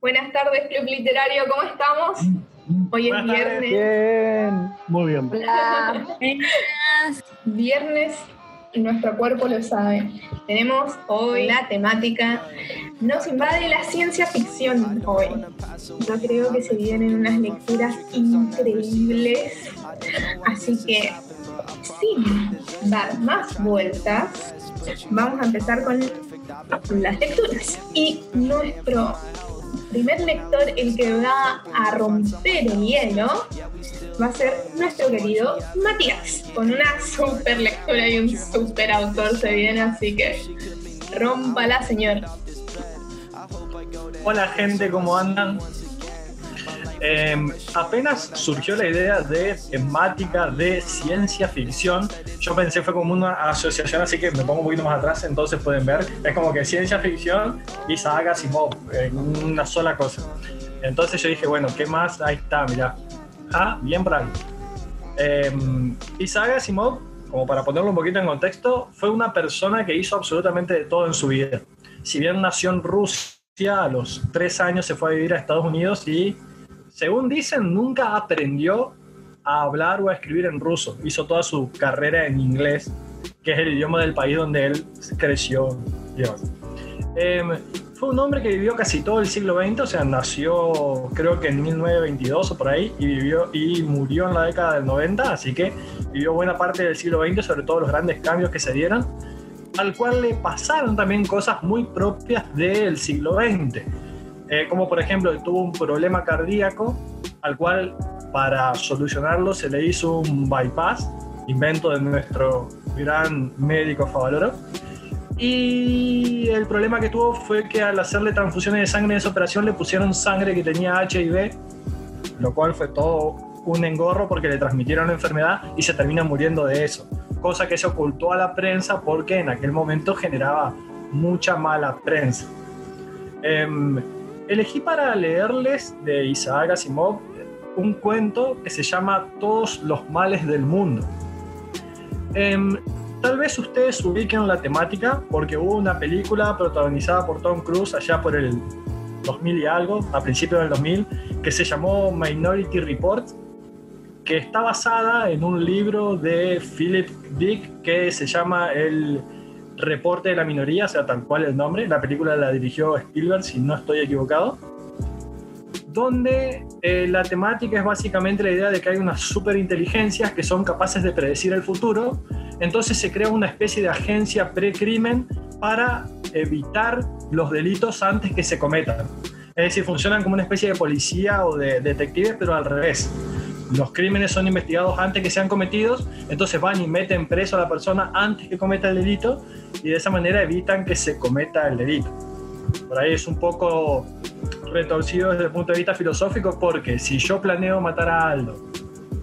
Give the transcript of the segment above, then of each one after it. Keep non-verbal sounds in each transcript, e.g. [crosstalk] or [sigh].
Buenas tardes, Club Literario, ¿cómo estamos? Hoy es viernes. Bien, muy bien. Hola. Viernes y nuestro cuerpo lo sabe. Tenemos hoy la temática Nos invade la ciencia ficción hoy. Yo creo que se vienen unas lecturas increíbles. Así que, sin dar más vueltas, vamos a empezar con las lecturas. Y nuestro primer lector, el que va a romper el hielo, va a ser nuestro querido Matías, con una super lectura y un super autor se viene, así que rómpala, señor. Hola gente, ¿cómo andan? Em, apenas surgió la idea de temática de ciencia ficción, yo pensé fue como una asociación, así que me pongo un poquito más atrás, entonces pueden ver, es como que ciencia ficción y saga Asimov en una sola cosa. Entonces yo dije, bueno, ¿qué más? Ahí está, mira. Ah, bien ahí. Eh, Isaac Asimov, como para ponerlo un poquito en contexto, fue una persona que hizo absolutamente de todo en su vida. Si bien nació en Rusia, a los tres años se fue a vivir a Estados Unidos y según dicen, nunca aprendió a hablar o a escribir en ruso. Hizo toda su carrera en inglés, que es el idioma del país donde él creció. Em, fue un hombre que vivió casi todo el siglo XX, o sea, nació creo que en 1922 o por ahí, y, vivió, y murió en la década del 90, así que vivió buena parte del siglo XX, sobre todo los grandes cambios que se dieron, al cual le pasaron también cosas muy propias del siglo XX eh, como por ejemplo tuvo un problema cardíaco al cual para solucionarlo se le hizo un bypass, invento de nuestro gran médico Favaloro. Y el problema que tuvo fue que al hacerle transfusiones de sangre en esa operación le pusieron sangre que tenía HIV, lo cual fue todo un engorro porque le transmitieron la enfermedad y se termina muriendo de eso. Cosa que se ocultó a la prensa porque en aquel momento generaba mucha mala prensa. Eh, elegí para leerles de Isaac Asimov un cuento que se llama Todos los males del mundo. Em, tal vez ustedes ubiquen la temática porque hubo una película protagonizada por Tom Cruise allá por el 2000 y algo, a principios del 2000, que se llamó Minority Report, que está basada en un libro de Philip Dick que se llama El Reporte de la minoría, o sea, tal cual el nombre. La película la dirigió Spielberg, si no estoy equivocado. Donde eh, la temática es básicamente la idea de que hay unas superinteligencias que son capaces de predecir el futuro. Entonces se crea una especie de agencia pre-crimen para evitar los delitos antes que se cometan. Es decir, funcionan como una especie de policía o de detectives, pero al revés los crímenes son investigados antes que sean cometidos, entonces van y meten preso a la persona antes que cometa el delito y de esa manera evitan que se cometa el delito. Por ahí es un poco retorcido desde el punto de vista filosófico porque si yo planeo matar a Aldo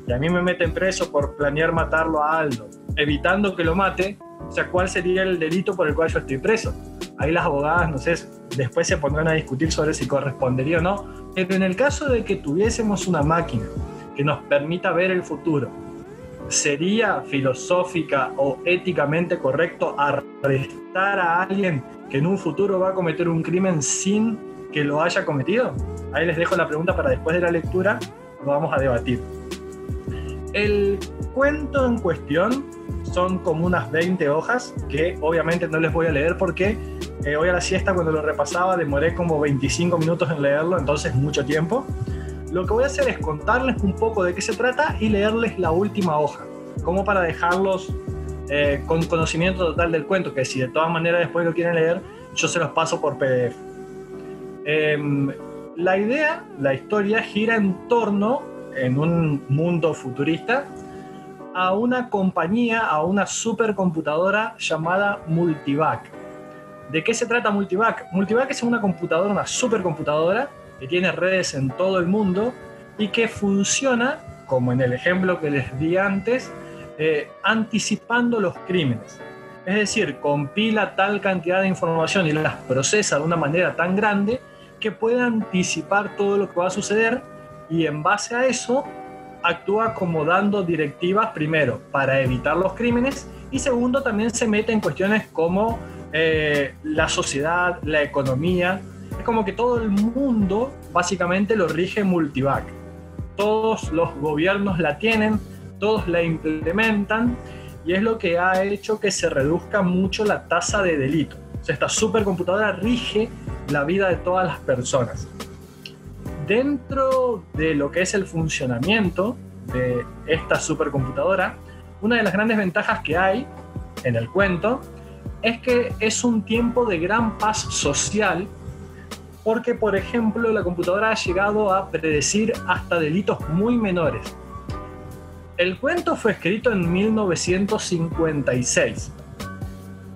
y a mí me meten preso por planear matarlo a Aldo, evitando que lo mate, o sea, ¿cuál sería el delito por el cual yo estoy preso? Ahí las abogadas, no sé, después se pondrán a discutir sobre si correspondería o no, pero en el caso de que tuviésemos una máquina que nos permita ver el futuro. ¿Sería filosófica o éticamente correcto arrestar a alguien que en un futuro va a cometer un crimen sin que lo haya cometido? Ahí les dejo la pregunta para después de la lectura lo vamos a debatir. El cuento en cuestión son como unas 20 hojas que obviamente no les voy a leer porque eh, hoy a la siesta cuando lo repasaba demoré como 25 minutos en leerlo, entonces mucho tiempo. Lo que voy a hacer es contarles un poco de qué se trata y leerles la última hoja, como para dejarlos eh, con conocimiento total del cuento, que si de todas maneras después lo quieren leer, yo se los paso por PDF. Em, la idea, la historia gira en torno, en un mundo futurista, a una compañía, a una supercomputadora llamada Multivac. ¿De qué se trata Multivac? Multivac es una computadora, una supercomputadora, que tiene redes en todo el mundo y que funciona, como en el ejemplo que les di antes, eh, anticipando los crímenes. Es decir, compila tal cantidad de información y las procesa de una manera tan grande que puede anticipar todo lo que va a suceder y en base a eso actúa como dando directivas, primero, para evitar los crímenes y segundo, también se mete en cuestiones como eh, la sociedad, la economía, como que todo el mundo básicamente lo rige Multivac. Todos los gobiernos la tienen, todos la implementan y es lo que ha hecho que se reduzca mucho la tasa de delito. Esta supercomputadora rige la vida de todas las personas. Dentro de lo que es el funcionamiento de esta supercomputadora, una de las grandes ventajas que hay en el cuento es que es un tiempo de gran paz social porque, por ejemplo, la computadora ha llegado a predecir hasta delitos muy menores. El cuento fue escrito en 1956.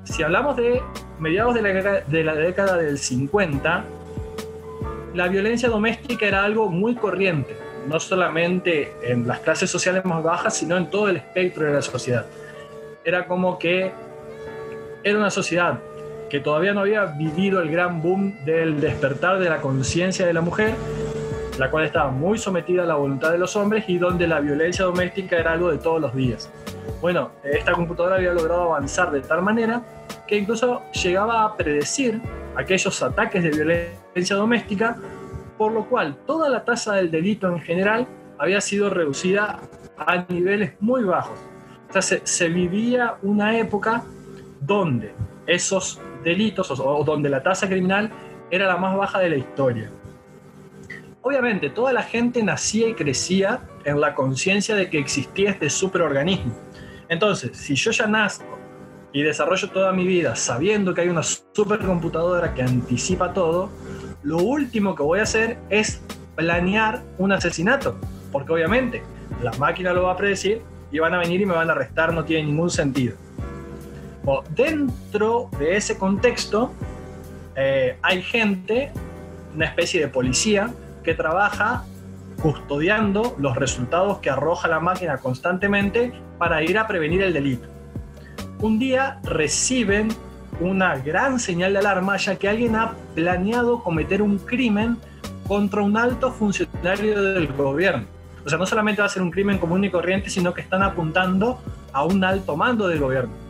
Si hablamos de mediados de la, de la década del 50, la violencia doméstica era algo muy corriente, no solamente en las clases sociales más bajas, sino en todo el espectro de la sociedad. Era como que era una sociedad que todavía no había vivido el gran boom del despertar de la conciencia de la mujer, la cual estaba muy sometida a la voluntad de los hombres y donde la violencia doméstica era algo de todos los días. Bueno, esta computadora había logrado avanzar de tal manera que incluso llegaba a predecir aquellos ataques de violencia doméstica, por lo cual toda la tasa del delito en general había sido reducida a niveles muy bajos. O sea, se, se vivía una época donde esos delitos o, donde la tasa criminal era la más baja de la historia. Obviamente, toda la gente nacía y crecía en la conciencia de que existía este superorganismo. Entonces, si yo ya nazco y desarrollo toda mi vida sabiendo que hay una supercomputadora que anticipa todo, lo último que voy a hacer es planear un asesinato. Porque obviamente la máquina lo va a predecir y van a venir y me van a arrestar, no tiene ningún sentido dentro de ese contexto eh, hay gente, una especie de policía, que trabaja custodiando los resultados que arroja la máquina constantemente para ir a prevenir el delito. Un día reciben una gran señal de alarma ya que alguien ha planeado cometer un crimen contra un alto funcionario del gobierno. O sea, no solamente va a ser un crimen común y corriente, sino que están apuntando a un alto mando del gobierno.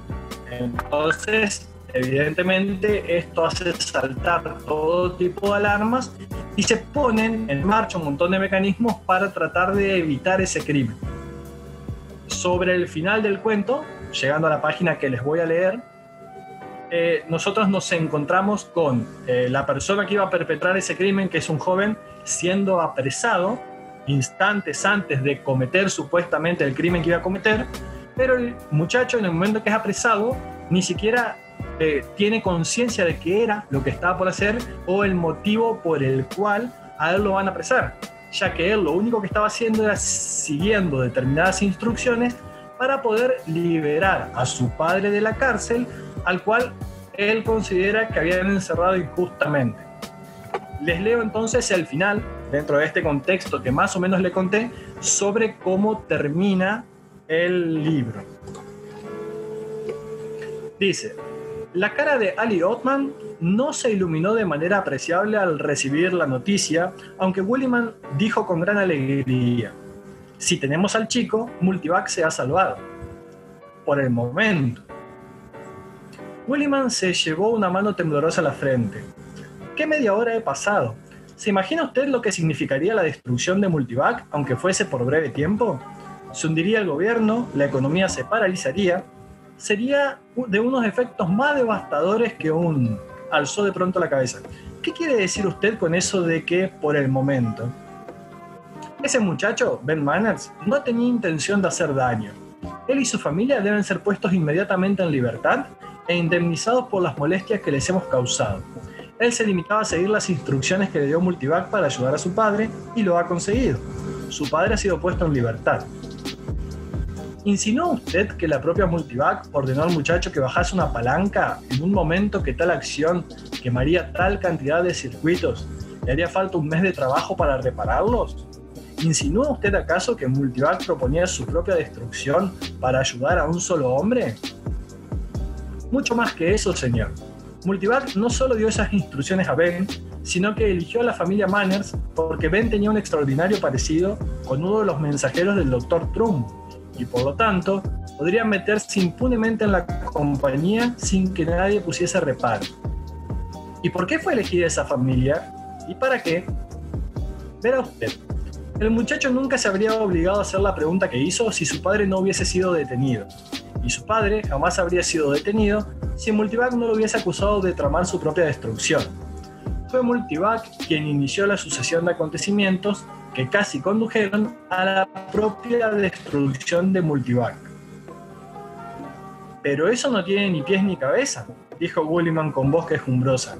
Entonces, evidentemente, esto hace saltar todo tipo de alarmas y se ponen en marcha un montón de mecanismos para tratar de evitar ese crimen. Sobre el final del cuento, llegando a la página que les voy a leer, eh, nosotros nos encontramos con eh, la persona que iba a perpetrar ese crimen, que es un joven, siendo apresado instantes antes de cometer supuestamente el crimen que iba a cometer, pero el muchacho en el momento que es apresado ni siquiera eh, tiene conciencia de qué era lo que estaba por hacer o el motivo por el cual a él lo van a apresar, ya que él lo único que estaba haciendo era siguiendo determinadas instrucciones para poder liberar a su padre de la cárcel, al cual él considera que habían encerrado injustamente. Les leo entonces el final, dentro de este contexto que más o menos le conté, sobre cómo termina el libro. Dice, la cara de Ali Othman no se iluminó de manera apreciable al recibir la noticia, aunque Williman dijo con gran alegría, si tenemos al chico, Multivac se ha salvado. Por el momento. Williman se llevó una mano temblorosa a la frente. ¿Qué media hora he pasado? ¿Se imagina usted lo que significaría la destrucción de Multivac, aunque fuese por breve tiempo? Se hundiría el gobierno, la economía se paralizaría, sería de unos efectos más devastadores que un alzó de pronto la cabeza. ¿Qué quiere decir usted con eso de que por el momento? Ese muchacho, Ben Manners, no tenía intención de hacer daño. Él y su familia deben ser puestos inmediatamente en libertad e indemnizados por las molestias que les hemos causado. Él se limitaba a seguir las instrucciones que le dio Multivac para ayudar a su padre y lo ha conseguido. Su padre ha sido puesto en libertad. ¿Insinuó usted que la propia Multivac ordenó al muchacho que bajase una palanca en un momento que tal acción quemaría tal cantidad de circuitos le haría falta un mes de trabajo para repararlos? ¿Insinúa usted acaso que Multivac proponía su propia destrucción para ayudar a un solo hombre? Mucho más que eso, señor. Multivac no solo dio esas instrucciones a Ben, sino que eligió a la familia Manners porque Ben tenía un extraordinario parecido con uno de los mensajeros del Dr. Trump, y por lo tanto podrían meterse impunemente en la compañía sin que nadie pusiese reparo. ¿Y por qué fue elegida esa familia? ¿Y para qué? Verá usted, el muchacho nunca se habría obligado a hacer la pregunta que hizo si su padre no hubiese sido detenido. Y su padre jamás habría sido detenido si Multivac no lo hubiese acusado de tramar su propia destrucción. Fue Multivac quien inició la sucesión de acontecimientos que casi condujeron a la propia destrucción de Multivac. Pero eso no tiene ni pies ni cabeza, dijo Gulliman con voz quejumbrosa.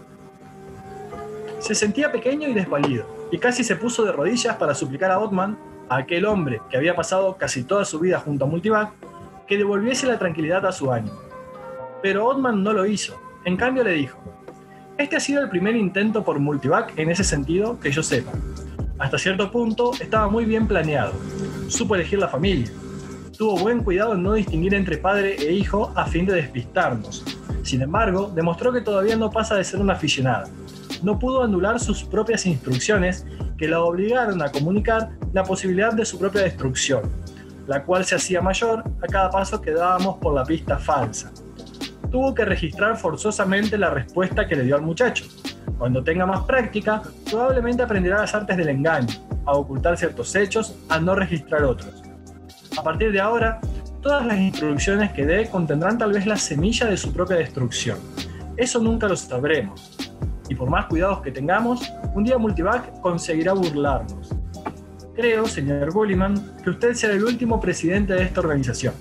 Se sentía pequeño y desvalido y casi se puso de rodillas para suplicar a Otman, a aquel hombre que había pasado casi toda su vida junto a Multivac, que devolviese la tranquilidad a su ánimo. Pero Otman no lo hizo. En cambio le dijo, este ha sido el primer intento por Multivac en ese sentido que yo sepa. Hasta cierto punto estaba muy bien planeado. Supo elegir la familia. Tuvo buen cuidado en no distinguir entre padre e hijo a fin de despistarnos. Sin embargo, demostró que todavía no pasa de ser una aficionada no pudo anular sus propias instrucciones que la obligaron a comunicar la posibilidad de su propia destrucción, la cual se hacía mayor a cada paso que dábamos por la pista falsa. Tuvo que registrar forzosamente la respuesta que le dio al muchacho. Cuando tenga más práctica, probablemente aprenderá las artes del engaño, a ocultar ciertos hechos, a no registrar otros. A partir de ahora, todas las instrucciones que dé contendrán tal vez la semilla de su propia destrucción. Eso nunca lo sabremos, y por más cuidados que tengamos, un día Multivac conseguirá burlarnos. Creo, señor Gulliman, que usted será el último presidente de esta organización.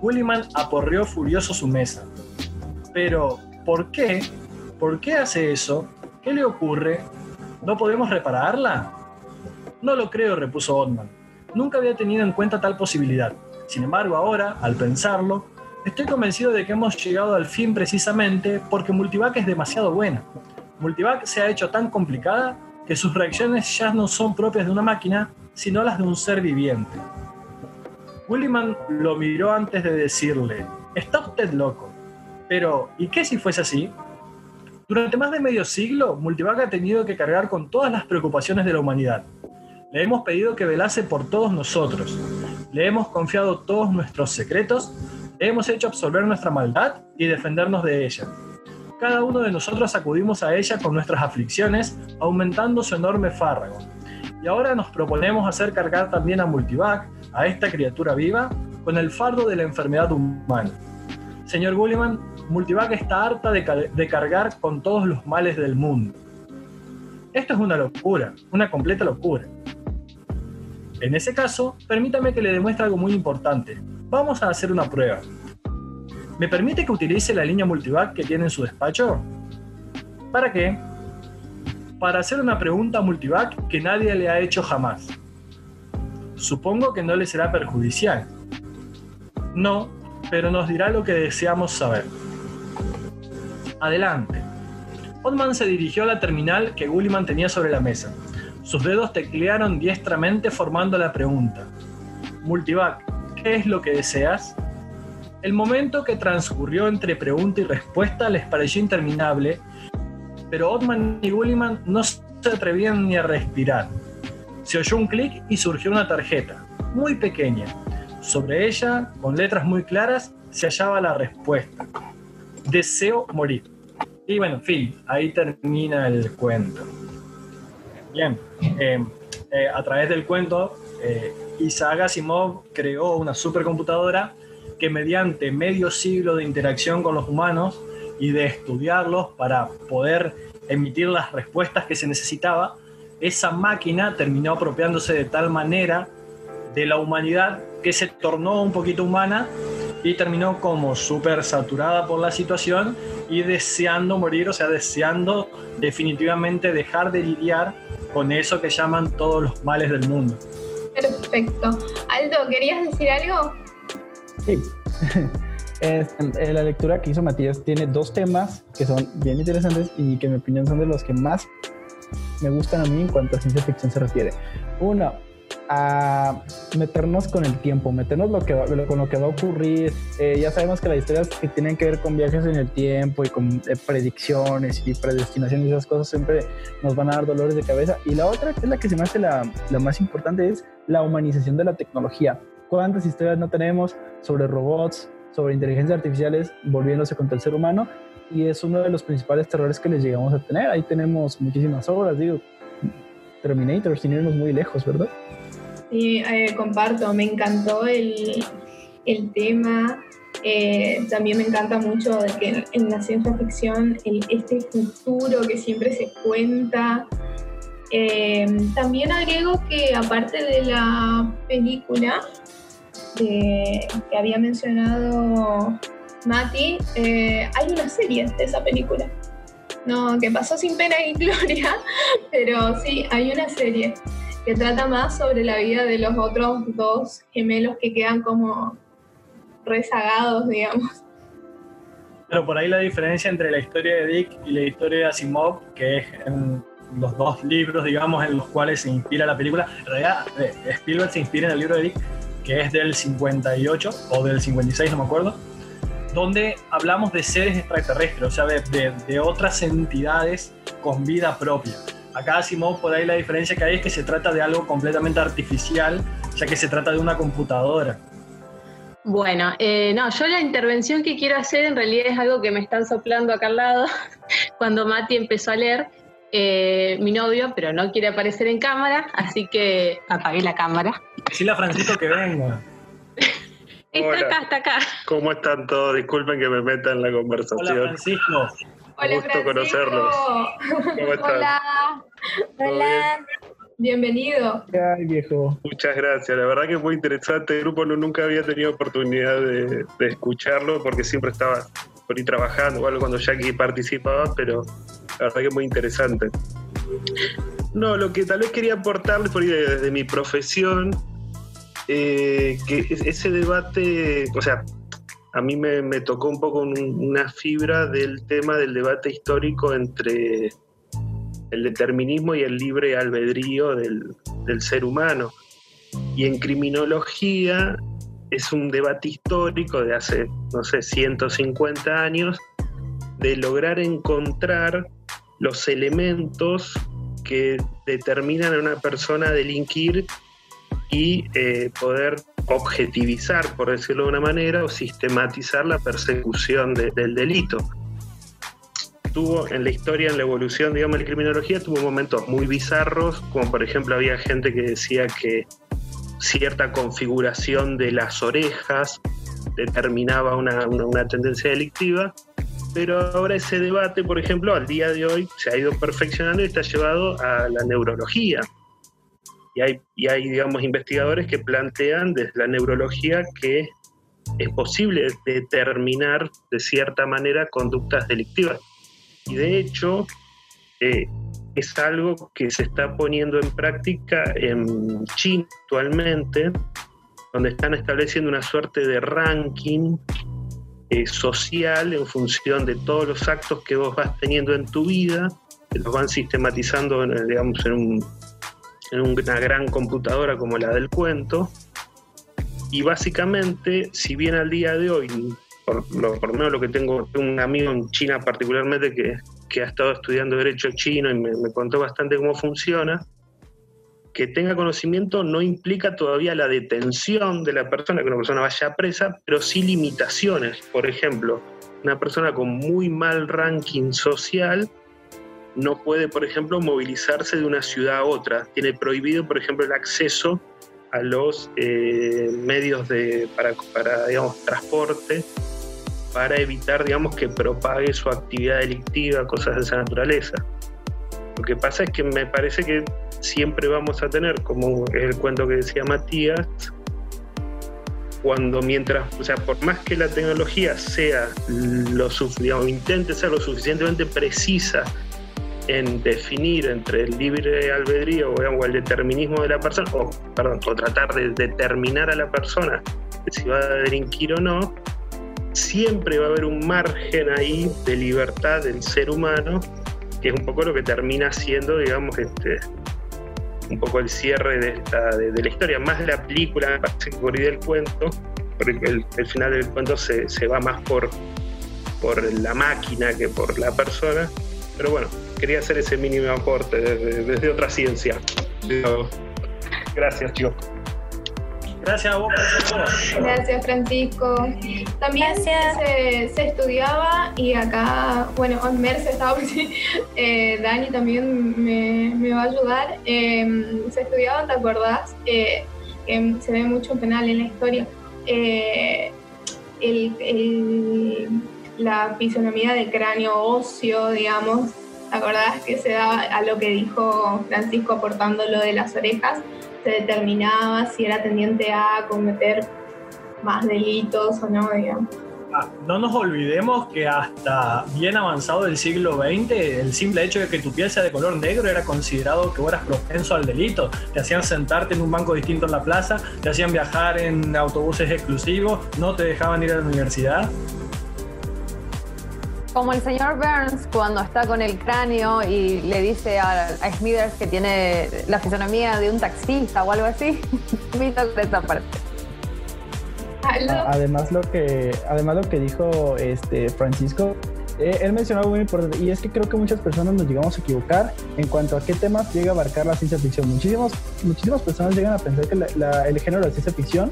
Gulliman aporreó furioso su mesa. Pero, ¿por qué? ¿Por qué hace eso? ¿Qué le ocurre? ¿No podemos repararla? No lo creo, repuso Otman. Nunca había tenido en cuenta tal posibilidad. Sin embargo, ahora, al pensarlo, Estoy convencido de que hemos llegado al fin precisamente porque Multivac es demasiado buena. Multivac se ha hecho tan complicada que sus reacciones ya no son propias de una máquina, sino las de un ser viviente. Williman lo miró antes de decirle, está usted loco. Pero, ¿y qué si fuese así? Durante más de medio siglo, Multivac ha tenido que cargar con todas las preocupaciones de la humanidad. Le hemos pedido que velase por todos nosotros. Le hemos confiado todos nuestros secretos hemos hecho absorber nuestra maldad y defendernos de ella. Cada uno de nosotros acudimos a ella con nuestras aflicciones, aumentando su enorme fárrago. Y ahora nos proponemos hacer cargar también a Multivac, a esta criatura viva, con el fardo de la enfermedad humana. Señor Gulliman, Multivac está harta de, cargar con todos los males del mundo. Esto es una locura, una completa locura. En ese caso, permítame que le demuestre algo muy importante. Vamos a hacer una prueba. ¿Me permite que utilice la línea multivac que tiene en su despacho? ¿Para qué? Para hacer una pregunta multivac que nadie le ha hecho jamás. Supongo que no le será perjudicial. No, pero nos dirá lo que deseamos saber. Adelante. Otman se dirigió a la terminal que Gulliman tenía sobre la mesa. Sus dedos teclearon diestramente formando la pregunta. Multivac, ¿qué es lo que deseas? El momento que transcurrió entre pregunta y respuesta les pareció interminable, pero Otman y Gulliman no se atrevían ni a respirar. Se oyó un clic y surgió una tarjeta, muy pequeña. Sobre ella, con letras muy claras, se hallaba la respuesta. Deseo morir. Y bueno, en fin, ahí termina el cuento. Bien, eh, eh, a través del cuento eh, Isaac Asimov creó una supercomputadora que mediante medio siglo de interacción con los humanos y de estudiarlos para poder emitir las respuestas que se necesitaba, esa máquina terminó apropiándose de tal manera de la humanidad que se tornó un poquito humana y terminó como súper saturada por la situación y deseando morir, o sea, deseando definitivamente dejar de lidiar con eso que llaman todos los males del mundo. Perfecto. Aldo, ¿querías decir algo? Sí. [laughs] La lectura que hizo Matías tiene dos temas que son bien interesantes y que en mi opinión son de los que más me gustan a mí en cuanto a ciencia ficción se refiere. Uno, a meternos con el tiempo, meternos lo que con lo que va a ocurrir. Eh, ya sabemos que las historias que tienen que ver con viajes en el tiempo y con eh, predicciones y predestinaciones y esas cosas siempre nos van a dar dolores de cabeza. Y la otra, que es la que se me hace la, la más importante, es la humanización de la tecnología. ¿Cuántas historias no tenemos sobre robots, sobre inteligencias artificiales volviéndose contra el ser humano y es uno de los principales terrores que les llegamos a tener. Ahí tenemos muchísimas obras, digo, Terminator, sin irnos muy lejos, ¿verdad? Sí, eh, comparto, me encantó el, el tema. Eh, también me encanta mucho de que en, la ciencia ficción este futuro que siempre se cuenta. Eh, también agrego que aparte de la película que había mencionado Mati, hay una serie de esa película. No, que pasó sin pena y [laughs] gloria, pero sí, hay una serie que trata más sobre la vida de los otros dos gemelos que quedan como rezagados, digamos. Pero por ahí la diferencia entre la historia de Dick y la historia de Asimov, que es en los dos libros, digamos, en los cuales se inspira la película, en realidad eh, Spielberg se inspira en el libro de Dick, que es del 58 o del 56, no me acuerdo, donde hablamos de seres extraterrestres, o sea, de, de otras entidades con vida propia. Acá Simón, por ahí la diferencia que hay es que se trata de algo completamente artificial, ya que se trata de una computadora. Bueno, eh, no, yo la intervención que quiero hacer en realidad es algo que me están soplando acá al lado [laughs] cuando Mati empezó a leer. Eh, mi novio, pero no quiere aparecer en cámara, así que apagué la cámara. Decirle a Francisco que venga. [laughs] está acá, está acá. ¿Cómo están todos? Disculpen que me meta en la conversación. Hola, Francisco. Hola, gusto conocerlos. ¿Cómo [laughs] están? Hola. [laughs] Hola. Bienvenido. Ay, viejo. Muchas gracias. La verdad que es muy interesante. El grupo no, nunca había tenido oportunidad de, escucharlo porque siempre estaba por ahí trabajando o algo cuando Jackie participaba, pero la verdad que es muy interesante. No, lo que tal vez quería aportarles por ahí desde mi profesión, eh, que ese debate, o sea, a mí me, tocó un poco una fibra del tema del debate histórico entre el determinismo y el libre albedrío del, ser humano. Y en criminología es un debate histórico de hace, no sé, 150 años, de lograr encontrar los elementos que determinan a una persona delinquir y eh, poder objetivizar, por decirlo de una manera, o sistematizar la persecución del delito. Tuvo en la historia, en la evolución, digamos, de la criminología, tuvo momentos muy bizarros, como por ejemplo había gente que decía que cierta configuración de las orejas determinaba una, una tendencia delictiva, pero ahora ese debate, por ejemplo, al día de hoy se ha ido perfeccionando y está llevado a la neurología y hay, y hay, digamos, investigadores que plantean desde la neurología que es posible determinar de cierta manera conductas delictivas. Y de hecho, eh, es algo que se está poniendo en práctica en China actualmente, donde están estableciendo una suerte de ranking eh, social en función de todos los actos que vos vas teniendo en tu vida, los van sistematizando, digamos, en un, en una gran computadora como la del cuento. Y básicamente, si bien al día de hoy, por lo, menos lo que tengo, un amigo en China particularmente que, que ha estado estudiando derecho chino y me, me, contó bastante cómo funciona, que tenga conocimiento no implica todavía la detención de la persona, que una persona vaya presa, pero sí limitaciones. Por ejemplo, una persona con muy mal ranking social no puede, por ejemplo, movilizarse de una ciudad a otra. Tiene prohibido, por ejemplo, el acceso a los eh, medios de, para, para, digamos, transporte para evitar, digamos, que propague su actividad delictiva, cosas de esa naturaleza. Lo que pasa es que me parece que siempre vamos a tener, como el cuento que decía Matías, cuando mientras, o sea, por más que la tecnología sea lo digamos, intente ser lo suficientemente precisa en definir entre el libre albedrío o el determinismo de la persona, o, perdón, o tratar de determinar a la persona si va a delinquir o no, siempre va a haber un margen ahí de libertad del ser humano, que es un poco lo que termina siendo, digamos, este, un poco el cierre de, esta, de, la historia, más de la película, me parece que por el cuento, porque el, el, final del cuento se, se va más por, por la máquina que por la persona, pero bueno, quería hacer ese mínimo aporte desde, otra ciencia. Gracias, chicos. Gracias a vos Gracias, Francisco. También Se, estudiaba y acá, bueno, Merce estaba, [laughs] eh, Dani también me, va a ayudar. Em, se estudiaba, ¿te acordás? Eh, se ve mucho penal en la historia. Eh, la fisonomía del cráneo óseo, digamos, ¿te acordás que se da a lo que dijo Francisco aportando lo de las orejas? Se determinaba si era tendiente a cometer más delitos o no. Ah, no nos olvidemos que hasta bien avanzado del siglo XX, el simple hecho de que tu piel sea de color negro era considerado que eras propenso al delito. Te hacían sentarte en un banco distinto en la plaza, te hacían viajar en autobuses exclusivos, no te dejaban ir a la universidad. Como el señor Burns cuando está con el cráneo y le dice a, Smithers que tiene la fisonomía de un taxista o algo así, [laughs] me esa parte. Además lo que, además lo que dijo este Francisco, eh, él mencionó algo muy importante y es que creo que muchas personas nos llegamos a equivocar en cuanto a qué temas llega a abarcar la ciencia ficción. Muchísimas, muchísimas personas llegan a pensar que el género de la ciencia ficción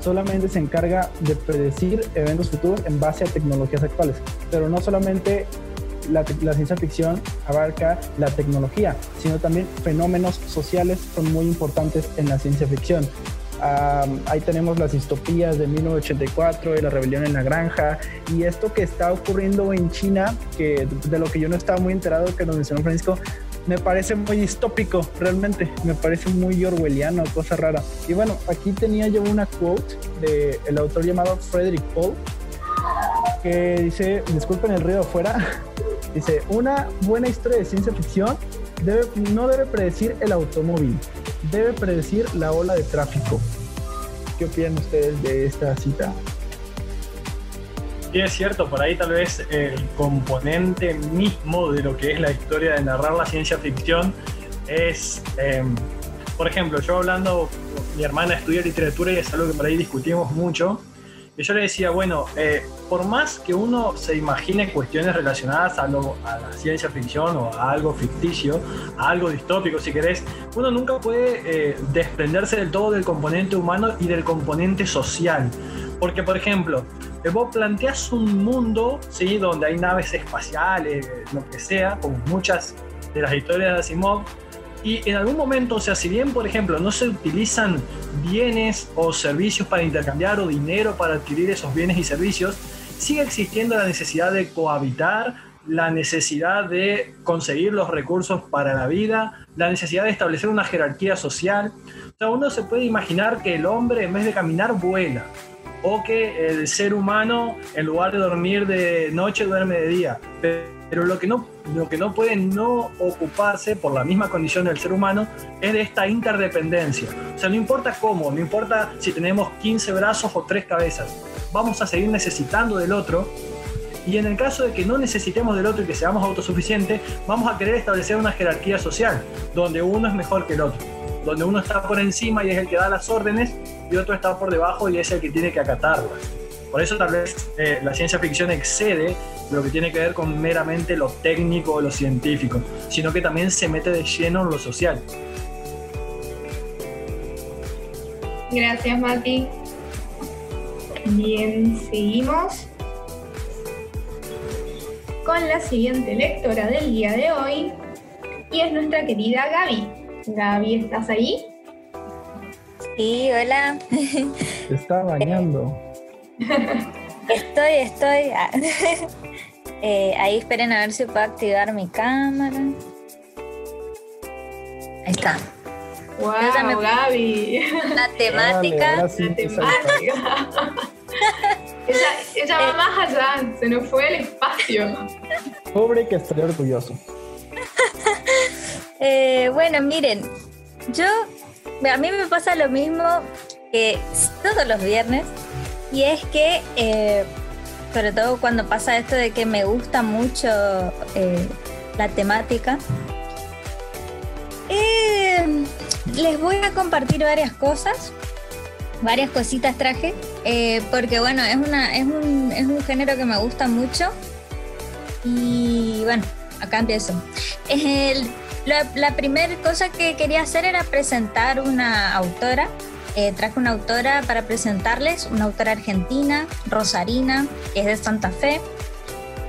solamente se encarga de predecir eventos futuros en base a tecnologías actuales, pero no solamente la, ciencia ficción abarca la tecnología, sino también fenómenos sociales son muy importantes en la ciencia ficción. ahí tenemos las distopías de 1984, de la rebelión en la granja, y esto que está ocurriendo en China, que de lo que yo no estaba muy enterado, que nos mencionó Francisco, me parece muy distópico, realmente. Me parece muy orwelliano, cosa rara. Y bueno, aquí tenía yo una quote del el autor llamado Frederick Paul, que dice, disculpen el ruido afuera, [laughs] dice, una buena historia de ciencia ficción debe, no debe predecir el automóvil, debe predecir la ola de tráfico. ¿Qué opinan ustedes de esta cita? Sí, es cierto, por ahí tal vez el componente mismo de lo que es la historia de narrar la ciencia ficción es, em, por ejemplo, yo hablando, mi hermana estudia literatura y es algo que por ahí discutimos mucho, y yo le decía, bueno, eh, por más que uno se imagine cuestiones relacionadas a, a la ciencia ficción o a algo ficticio, a algo distópico si querés, uno nunca puede eh, desprenderse del todo del componente humano y del componente social. Porque, por ejemplo, vos planteas un mundo, ¿sí? Donde hay naves espaciales, lo que sea, como muchas de las historias de Asimov, y en algún momento, o sea, si bien, por ejemplo, no se utilizan bienes o servicios para intercambiar o dinero para adquirir esos bienes y servicios, sigue existiendo la necesidad de cohabitar, la necesidad de conseguir los recursos para la vida, la necesidad de establecer una jerarquía social. O sea, uno se puede imaginar que el hombre en vez de caminar vuela, o que el ser humano en lugar de dormir de noche duerme de día. Pero lo que no, lo que no puede no ocuparse por la misma condición del ser humano es de esta interdependencia. O sea, no importa cómo, no importa si tenemos 15 brazos o 3 cabezas, vamos a seguir necesitando del otro. Y en el caso de que no necesitemos del otro y que seamos autosuficientes, vamos a querer establecer una jerarquía social, donde uno es mejor que el otro, donde uno está por encima y es el que da las órdenes y otro está por debajo y es el que tiene que acatarlas. Por eso tal vez eh, la ciencia ficción excede lo que tiene que ver con meramente lo técnico o lo científico, sino que también se mete de lleno en lo social. Gracias, Mati. Bien, seguimos con la siguiente lectora del día de hoy y es nuestra querida Gaby. Gaby, ¿estás ahí? Sí, hola. Se está bañando. [laughs] Estoy, estoy. Ah. [laughs] Eh, ahí esperen a ver si puedo activar mi cámara. Ahí está. Wow, Gaby. La temática. [laughs] ella, va más allá, se nos fue el espacio. Pobre que estoy orgulloso. [laughs] Eh, bueno, miren, yo a mí me pasa lo mismo que todos los viernes y es que eh, sobre todo cuando pasa esto de que me gusta mucho eh, la temática eh, les voy a compartir varias cosas varias cositas traje porque bueno es una es un, es un género que me gusta mucho. Y bueno acá empiezo. El la, primera cosa que quería hacer era presentar una autora eh, traje una autora para presentarles, una autora argentina, Rosarina, que es de Santa Fe.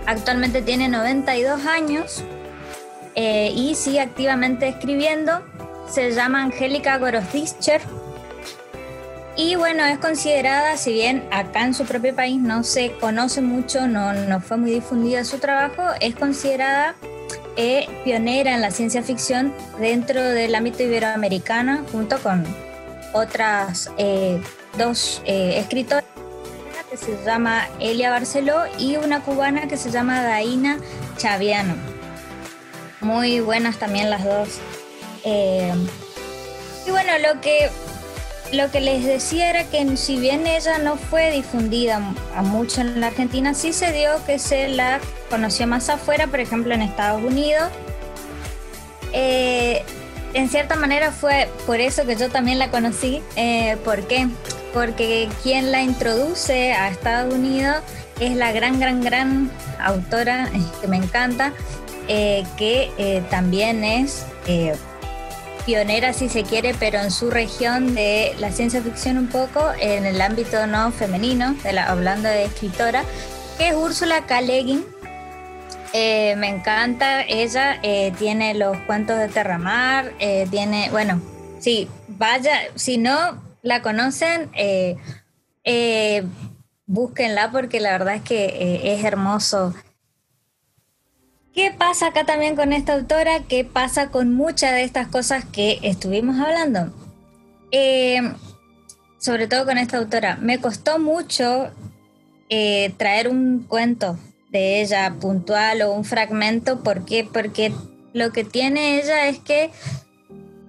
Actualmente tiene 92 años eh, y sigue activamente escribiendo. Se llama Angélica Gorosdischer. Y bueno, es considerada, si bien acá en su propio país no se conoce mucho, no, no fue muy difundida su trabajo, es considerada eh, pionera en la ciencia ficción dentro del ámbito iberoamericano, junto con otras eh, dos eh, escritoras, que se llama Elia Barceló y una cubana que se llama Daina Chaviano. Muy buenas también las dos. y bueno, lo que lo que les decía era que si bien ella no fue difundida a mucho en la Argentina, sí se dio que se la conoció más afuera, por ejemplo en Estados Unidos. Eh, en cierta manera fue por eso que yo también la conocí. Eh, ¿Por qué? Porque quien la introduce a Estados Unidos es la gran, gran, gran autora eh, que me encanta, que también es pionera si se quiere, pero en su región de la ciencia ficción un poco, en el ámbito no femenino, de la, hablando de escritora, que es Úrsula K. Eh, me encanta, ella eh, tiene los cuentos de Terramar, eh, tiene, bueno, sí, vaya, si no la conocen, búsquenla porque la verdad es que es hermoso ¿Qué pasa acá también con esta autora? ¿Qué pasa con muchas de estas cosas que estuvimos hablando? Sobre todo con esta autora. Me costó mucho traer un cuento de ella puntual o un fragmento. ¿Por qué? Porque lo que tiene ella es que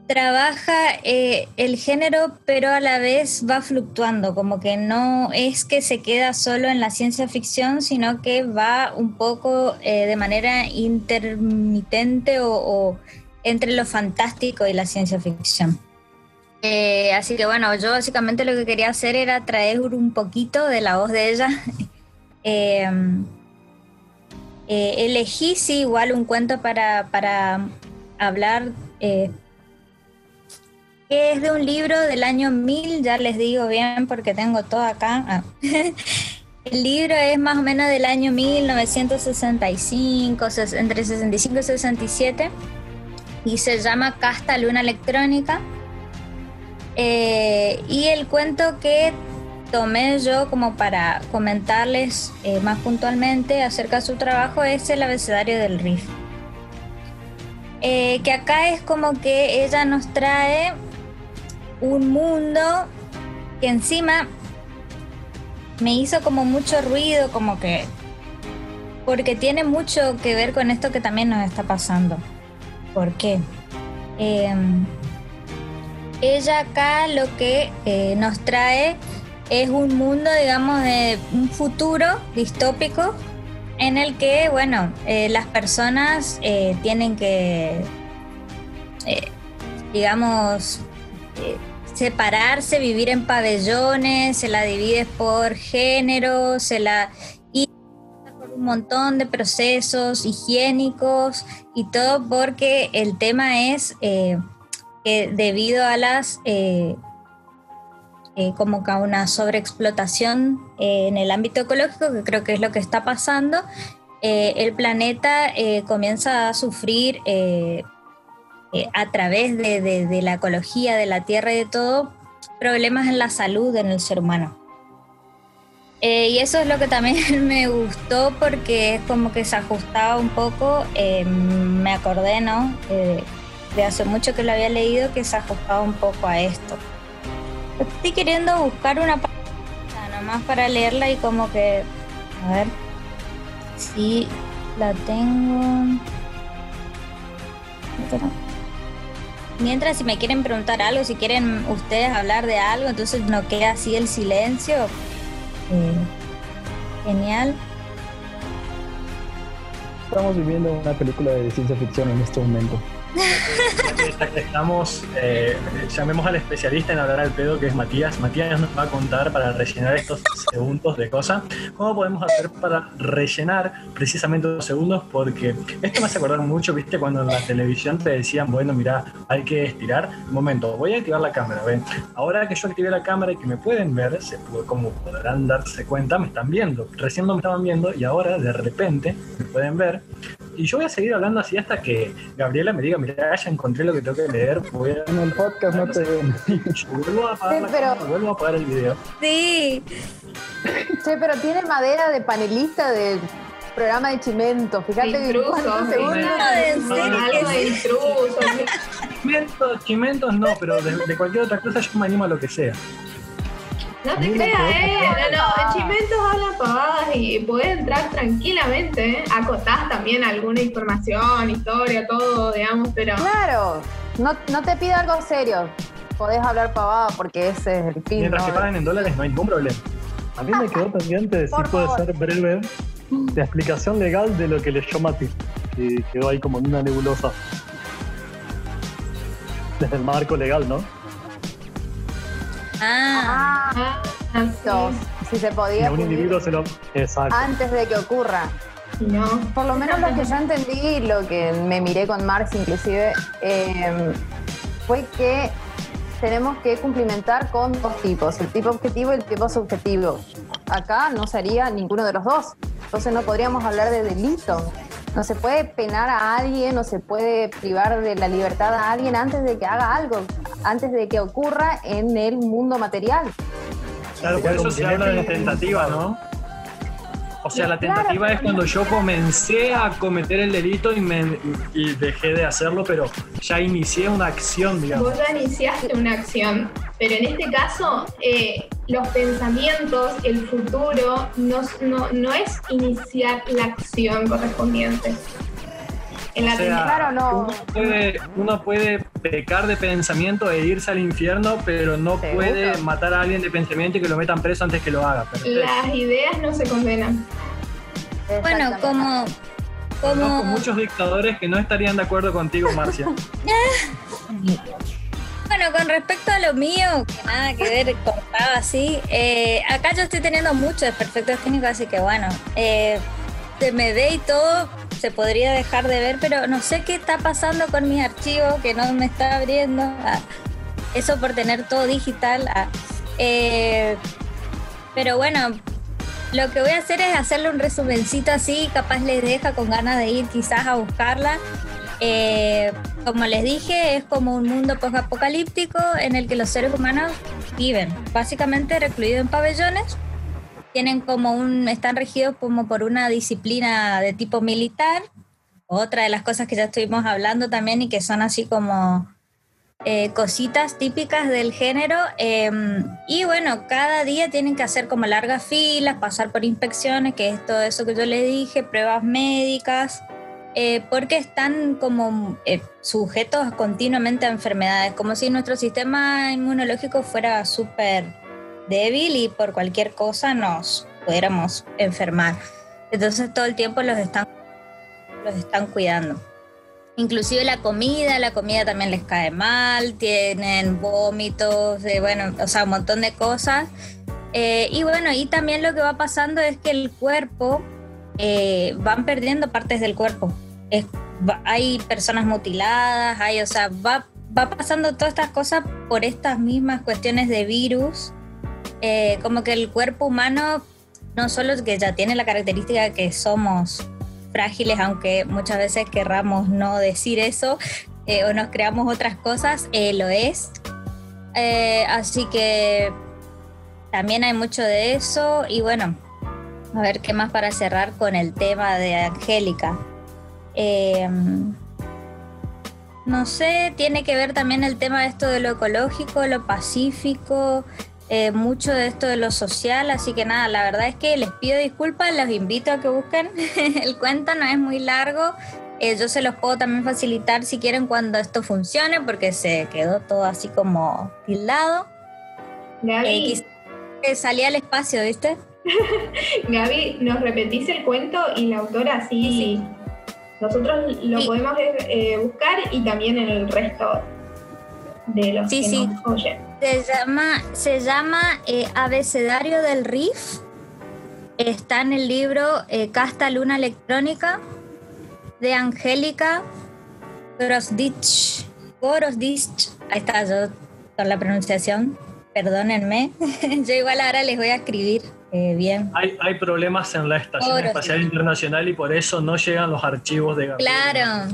trabaja eh, el género, pero a la vez va fluctuando, como que no es que se queda solo en la ciencia ficción, sino que va un poco eh, de manera intermitente o, entre lo fantástico y la ciencia ficción. Eh, así que bueno, yo básicamente lo que quería hacer era traer un poquito de la voz de ella. [laughs] elegí, sí, igual un cuento para, para hablar es de un libro del año 1000, ya les digo bien porque tengo todo acá. Ah. [laughs] El libro es más o menos del año 1965, entre 65 y 67, y se llama Casta Luna Electrónica. Eh, y el cuento que tomé yo como para comentarles eh, más puntualmente acerca de su trabajo es el abecedario del riff. Eh, que acá es como que ella nos trae un mundo que encima me hizo como mucho ruido, como que... Porque tiene mucho que ver con esto que también nos está pasando. ¿Por qué? Em, ella acá lo que eh, nos trae es un mundo, digamos, de un futuro distópico en el que, bueno, eh, las personas eh, tienen que, digamos, separarse, vivir en pabellones, se la divide por género, se la y por un montón de procesos higiénicos y todo porque el tema es eh, que debido a las eh, eh, como que a una sobreexplotación en el ámbito ecológico, que creo que es lo que está pasando, el planeta comienza a sufrir eh, a través de, la ecología, de la tierra y de todo, problemas en la salud en el ser humano. Eh, y eso es lo que también [laughs] me gustó porque es como que se ajustaba un poco, eh, me acordé, ¿no? de hace mucho que lo había leído, que se ajustaba un poco a esto. Estoy queriendo buscar una página nomás para leerla y como que, a ver si la tengo. Mientras, si me quieren preguntar algo, si quieren ustedes hablar de algo, entonces no queda así el silencio. Eh, genial. Estamos viviendo una película de ciencia ficción en este momento. Estamos, eh, llamemos al especialista en hablar al pedo que es Matías. Matías nos va a contar para rellenar estos segundos de cosas. ¿Cómo podemos hacer para rellenar precisamente los segundos? Porque esto me hace acordar mucho, viste, cuando en la televisión te decían, bueno, mira, hay que estirar. Un momento, voy a activar la cámara. ¿ven? Ahora que yo activé la cámara y que me pueden ver, se, como podrán darse cuenta, me están viendo. Recién no me estaban viendo y ahora de repente me pueden ver y yo voy a seguir hablando así hasta que Gabriela me diga, mira, ya encontré lo que tengo que leer. Voy a... En el podcast no te ven. [laughs] Vuelvo a apagar, Sí, la pero- cámara, vuelvo a apagar el video. Sí. Che, pero tiene madera de panelista del programa de Chimento. Fíjate De intruso, cuántos de segundos. ¿En serio Algo que de. [laughs] Chimentos, chimentos no, pero de, de cualquier otra cosa yo me animo a lo que sea. No te creas, eh. No, no, en Chimentos hablan pavadas y podés entrar tranquilamente, eh. Acotás también alguna información, historia, todo, digamos, pero. Claro, no, no te pide algo serio. Podés hablar pavada porque ese es el fin. Mientras ¿no? que paguen en dólares no hay ningún problema. A mí me quedó pendiente de si Por puede favor. ser breve la explicación legal de lo que leyó Mati, que quedó ahí como en una nebulosa. Desde el marco legal, ¿no? Ah, Ah. Si se podía a un individuo se lo. Exacto. antes de que ocurra. no. Por lo menos lo que yo entendí, lo que me miré con Marx inclusive, eh, fue que tenemos que cumplimentar con dos tipos, el tipo objetivo y el tipo subjetivo. Acá no sería ninguno de los dos, entonces no podríamos hablar de delito. No se puede penar a alguien, no se puede privar de la libertad a alguien antes de que haga algo, antes de que ocurra en el mundo material. Claro, por eso se habla de tentativa, ¿no? O sea, la tentativa es cuando yo comencé a cometer el delito y, me, y dejé de hacerlo, pero ya inicié una acción, digamos. Vos ya iniciaste una acción, pero en este caso, eh, los pensamientos, el futuro, no, no, no es iniciar la acción correspondiente. En la O sea, Claro, no. Uno puede, uno puede pecar de pensamiento e irse al infierno, pero no Seguro. puede matar a alguien de pensamiento y que lo metan preso antes que lo haga. Perfecto. las ideas no se condenan. bueno, Exactamente. como, Conozco como, muchos dictadores que no estarían de acuerdo contigo, Marcia. [laughs] bueno, con respecto a lo mío, que nada que ver, [laughs] cortado así, eh, acá yo estoy teniendo muchos desperfectos técnicos, así que bueno, eh, me ve y todo, se podría dejar de ver, pero no sé qué está pasando con mis archivos, que no me está abriendo. ah, eso por tener todo digital. ah, eh, pero bueno, lo que voy a hacer es hacerle un resumencito así, capaz les deja con ganas de ir quizás a buscarla. Eh, como les dije, es como un mundo post-apocalíptico en el que los seres humanos viven, básicamente recluidos en pabellones. Tienen como un, están regidos como por una disciplina de tipo militar. Otra de las cosas que ya estuvimos hablando también y que son así como eh, cositas típicas del género. eh, y bueno, cada día tienen que hacer como largas filas, pasar por inspecciones, que es todo eso que yo les dije, pruebas médicas, eh, porque están como eh, sujetos continuamente a enfermedades, como si nuestro sistema inmunológico fuera súper débil y por cualquier cosa nos pudiéramos enfermar. Entonces todo el tiempo los están, los están cuidando. Inclusive la comida, la comida también les cae mal, tienen vómitos, bueno, o sea, un montón de cosas. Eh, y bueno, y también lo que va pasando es que el cuerpo, eh, van perdiendo partes del cuerpo. Es- va- hay personas mutiladas, hay, o sea, va, va pasando todas estas cosas por estas mismas cuestiones de virus. Eh, como que el cuerpo humano no solo que ya tiene la característica de que somos frágiles, aunque muchas veces querramos no decir eso eh, o nos creamos otras cosas, eh, lo es. Eh, así que también hay mucho de eso y bueno, a ver qué más para cerrar con el tema de Angélica. Eh, no sé, tiene que ver también el tema de esto de lo ecológico, lo pacífico, eh, mucho de esto de lo social, así que nada, la verdad es que les pido disculpas, los invito a que busquen [laughs] el cuento, no es muy largo, eh, yo se los puedo también facilitar si quieren cuando esto funcione, porque se quedó todo así como tildado. Eh, Gaby, quizás que salía al espacio, ¿viste? [laughs] Gaby, ¿nos repetís el cuento y la autora así Nosotros lo Sí. podemos eh, buscar y también en el resto de los Sí, que sí. nos oyen. Se llama, se llama eh, Abecedario del Riff. Está en el libro eh, Casta Luna Electrónica de Angélica Gorosdich. Gorosdich. Ahí está yo con la pronunciación. Perdónenme. [laughs] yo igual ahora les voy a escribir eh, bien. Hay, hay problemas en la Estación Ahora Espacial sí. Internacional y por eso no llegan los archivos de Gabriel. Claro.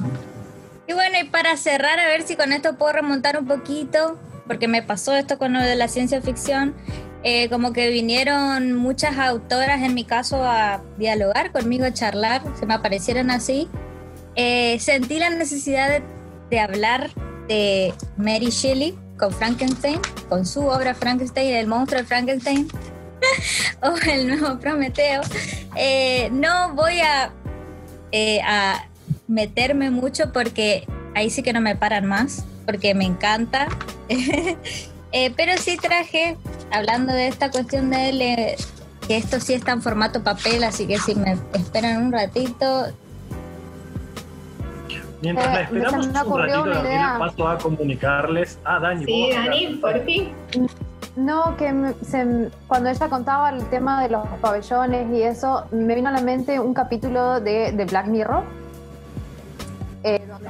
Y bueno, y para cerrar, a ver si con esto puedo remontar un poquito, porque me pasó esto con lo de la ciencia ficción. eh, como que vinieron muchas autoras, en mi caso, a dialogar conmigo, a charlar, se me aparecieron así. Eh, sentí la necesidad de, de hablar de Mary Shelley con Frankenstein, con su obra Frankenstein, el monstruo de Frankenstein, [laughs] o el nuevo Prometeo. Eh, no voy a, eh, a meterme mucho porque ahí sí que no me paran más, porque me encanta. [laughs] Eh, pero sí traje, hablando de esta cuestión de él, eh, que esto sí está en formato papel, así que si me esperan un ratito, Mientras la me- esperamos un ratito, paso a comunicarles. Ah, Dani, Sí, a Dani, por fin. No, que se- cuando ella contaba el tema de los pabellones y eso, me vino a la mente un capítulo de, de Black Mirror, eh, donde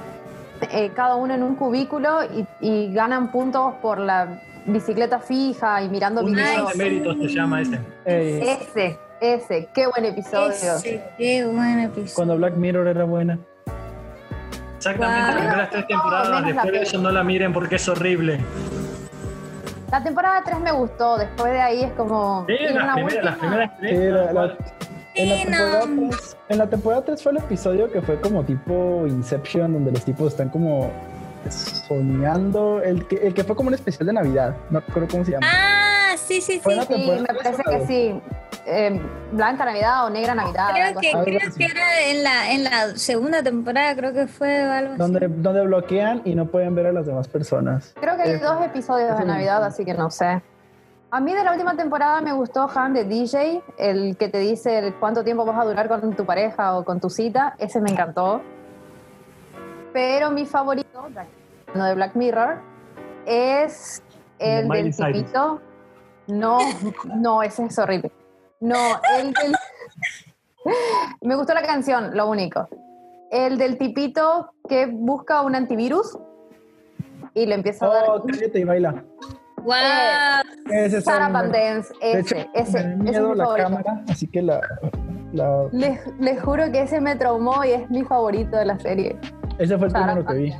eh, cada uno en un cubículo y, y ganan puntos por la bicicleta fija y mirando Un videos. de méritos se llama ese. Ey, Ese, ese, qué buen episodio. ese, qué buen episodio. cuando Black Mirror era buena. Exactamente, las primeras tres temporadas, la después de eso no la miren porque es horrible. La temporada 3 me gustó, después de ahí es como... Sí, las, la primeras, las última- primeras tres. Sí, la- tal la- cual. en, la temporada no. 3, en la temporada 3 fue el episodio que fue como tipo Inception, donde los tipos están como soñando. El que, el que fue como un especial de Navidad. No recuerdo cómo se llama. Ah, sí, sí, Fue sí. Sí, me parece que sí. Eh, Blanca Navidad o Negra Navidad. Creo que, creo que era en la, en la segunda temporada, creo que fue o algo así. Donde, donde bloquean y no pueden ver a las demás personas. Creo que hay dos episodios de Navidad, así que no sé. A mí de la última temporada me gustó Han de DJ, el que te dice el cuánto tiempo vas a durar con tu pareja o con tu cita. Ese me encantó. Pero mi favorito, no de Black Mirror, es el del tipito. No, no, ese es horrible. No, el del... [laughs] me gustó la canción, lo único. El del tipito que busca un antivirus y le empieza a dar Oh, cállate y baila. Ese Sarah muy Van bueno. Dance, De hecho, ese, ese, me da ese es miedo mi la favorito. cámara, así que la, la- Les, les juro que ese me traumó y es mi favorito de la serie. ese fue el Sarah primero que vi.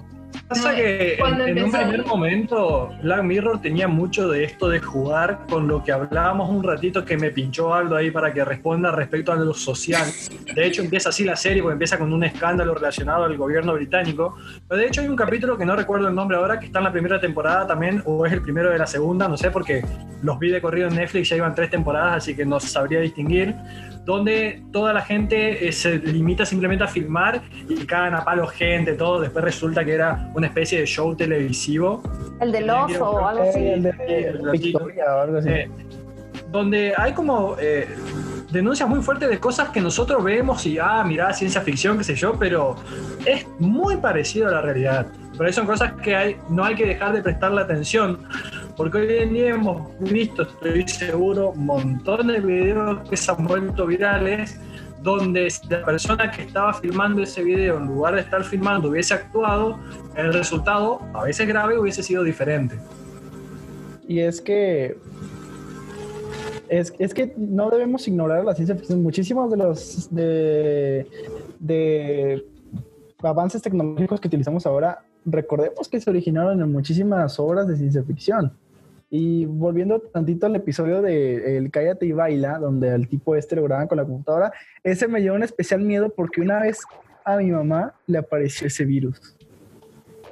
Pasa que en, en un primer momento Black Mirror tenía mucho de esto de jugar con lo que hablábamos un ratito que me pinchó Aldo ahí para que responda respecto a lo social. De hecho empieza así la serie porque empieza con un escándalo relacionado al gobierno británico. Pero de hecho hay un capítulo que no recuerdo el nombre ahora que está en la primera temporada también o es el primero de la segunda, no sé porque los vi de corrido en Netflix ya iban tres temporadas así que no sabría distinguir donde toda la gente eh, se limita simplemente a filmar y cagan a palo gente, todo. Después resulta que era una especie de show televisivo. El del oso o algo así. el de. Victoria o algo así. Eh, donde hay como eh, denuncias muy fuertes de cosas que nosotros vemos y, ah, mirá, ciencia ficción, qué sé yo, pero es muy parecido a la realidad. Pero ahí son cosas que hay, no hay que dejar de prestarle atención, porque hoy en día hemos visto, estoy seguro, montones de videos que se han vuelto virales, donde si la persona que estaba filmando ese video, en lugar de estar filmando, hubiese actuado, el resultado, a veces grave, hubiese sido diferente. Y es que es, es que no debemos ignorar la ciencia ficción. Muchísimos de los de, de avances tecnológicos que utilizamos ahora, recordemos que se originaron en muchísimas obras de ciencia ficción. Y volviendo tantito al episodio de El Cállate y Baila, donde al tipo este lo graban con la computadora, ese me dio un especial miedo porque una vez a mi mamá le apareció ese virus.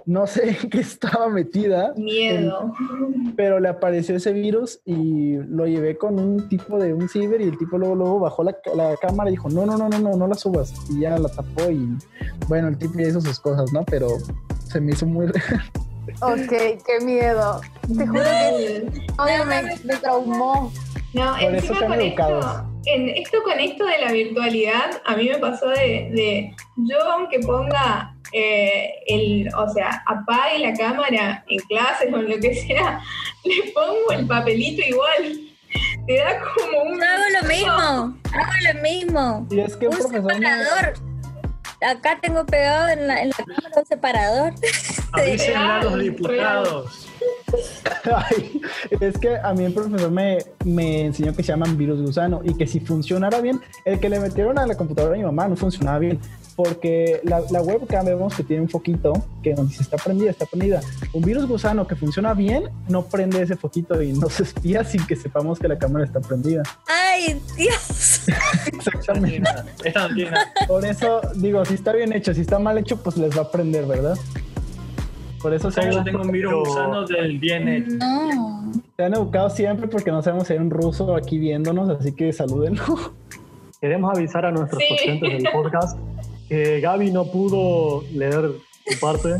No sé [laughs] en qué estaba metida. Miedo. Pero le apareció ese virus y lo llevé con un tipo de un ciber y el tipo luego, luego bajó la, la cámara y dijo, no, no, no, no, no, no la subas. Y ya la tapó y bueno, el tipo ya hizo sus cosas, ¿no? Pero se me hizo muy... [laughs] Ok, qué miedo. Te juro que oye, me, me traumó. No, Por eso encima con educados. esto, en esto con esto de la virtualidad, a mí me pasó de, de yo aunque ponga eh, el, o sea, apague la cámara en clases o en lo que sea, [laughs] le pongo el papelito igual. Te da como un. Yo hago lo mismo, [laughs] hago lo mismo. Y es que un Un profesor me- separador. Acá tengo pegado en la, en la cámara un separador. [laughs] Avísenle a los diputados. Ay, es que a mí el profesor me, me enseñó que se llaman virus gusano y que si funcionara bien, el que le metieron a la computadora de mi mamá no funcionaba bien. Porque la, la webcam vemos que tiene un foquito que nos dice está prendida, está prendida. Un virus gusano que funciona bien no prende ese foquito y nos espía sin que sepamos que la cámara está prendida. Ay, Dios. [laughs] Exactamente. Esta. Por eso digo, si está bien hecho, si está mal hecho, pues les va a prender, ¿verdad? Por eso O sea, se, yo tengo un virus gusano del bien hecho. No. se han educado siempre porque no sabemos si hay un ruso aquí viéndonos, así que salúdenlo. Queremos avisar a nuestros Sí. del podcast que Gaby no pudo leer su parte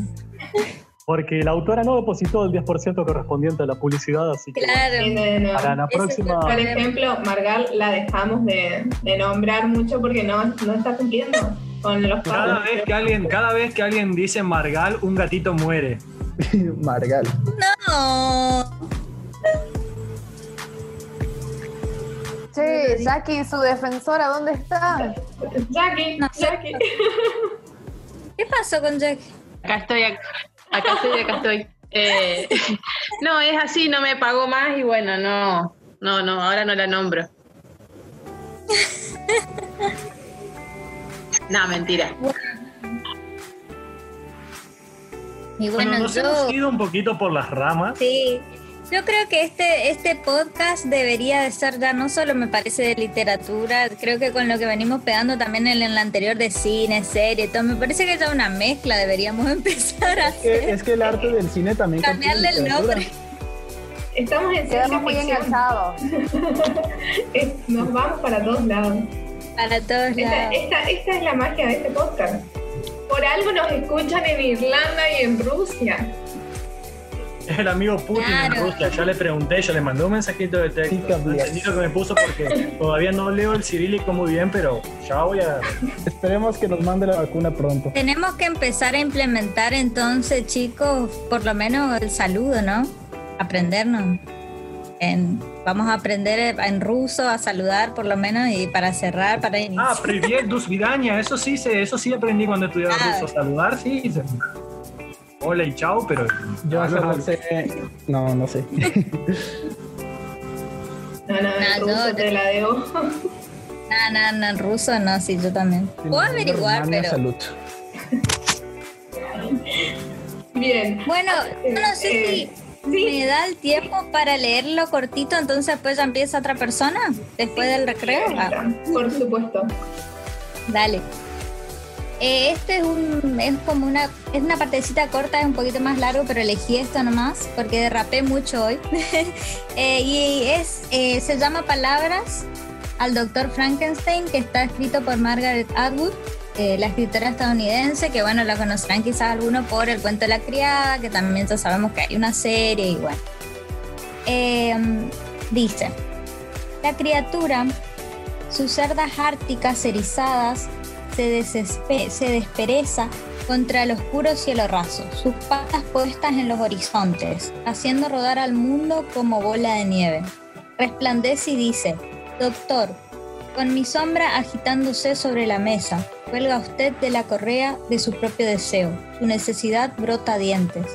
porque la autora no depositó el 10% correspondiente a la publicidad, así que Claro. No, no, no. para la próxima... el Por ejemplo, Margal la dejamos de, de nombrar mucho porque no, no está cumpliendo con los Cada vez que alguien, cada vez que alguien dice Margal, un gatito muere. [laughs] Margal. No. Che, Jackie, su defensora, ¿dónde está? Jackie, No. Jackie. ¿Qué pasó con Jack? Acá estoy, ac- acá estoy, acá estoy. Eh, [laughs] no, es así, no me pagó más y bueno, no, no, no, ahora no la nombro. [laughs] No, mentira. Y Bueno, bueno, nos yo. hemos ido un poquito por las ramas. Sí. Yo creo que este, este podcast debería de ser ya no solo me parece de literatura, creo que con lo que venimos pegando también en el anterior de cine, serie, todo, me parece que ya una mezcla deberíamos [laughs] empezar a Es que, hacer. es que el arte del cine también Cambiarle el nombre. Estamos en Quedamos muy enganchados. [laughs] Nos vamos para todos lados. Para todos Esta, lados. esta, esta es la magia de este podcast. Por algo nos escuchan en Irlanda y en Rusia. Es [laughs] el amigo Putin Claro. en Rusia. Ya le pregunté, yo le mandé un mensajito de texto. Sí, No entendí lo que me puso porque [laughs] todavía no leo el cirílico muy bien, pero ya voy a. [laughs] Esperemos que nos mande la vacuna pronto. Tenemos que empezar a implementar entonces, chicos, por lo menos el saludo, ¿no? Aprendernos. En, vamos a aprender en ruso a saludar por lo menos y para cerrar, para iniciar. Ah, Priviet dus Vidaña, eso sí, se, eso sí aprendí cuando estudiaba Ah. ruso. Saludar, sí. se- Hola y chao, pero. Yo Ah, solo no. sé. No, no sé. No, no, Nah, en ruso no, te la debo. No, no, no, en ruso no, sí, yo también. Puedo averiguar, pero. Salud. [laughs] Bien. Bueno, yo no sé Eh, si sí. me da el tiempo para leerlo cortito, entonces después ya empieza otra persona, después del recreo. Ah, Por supuesto. dale. Eh, este es un, es como una, es una partecita corta, es un poquito más largo, pero elegí esto nomás porque derrapé mucho hoy. [laughs] Eh, y es, eh, se llama Palabras al Doctor Frankenstein, que está escrito por Margaret Atwood, la escritora estadounidense, que bueno, la conocerán quizás algunos por El cuento de la criada, que también ya sabemos que hay una serie y bueno. Eh, dice, la criatura, sus cerdas árticas erizadas, se, se despereza contra el oscuro cielo raso, sus patas puestas en los horizontes, haciendo rodar al mundo como bola de nieve. Resplandece y dice, Doctor, con mi sombra agitándose sobre la mesa, cuelga usted de la correa de su propio deseo, su necesidad brota dientes.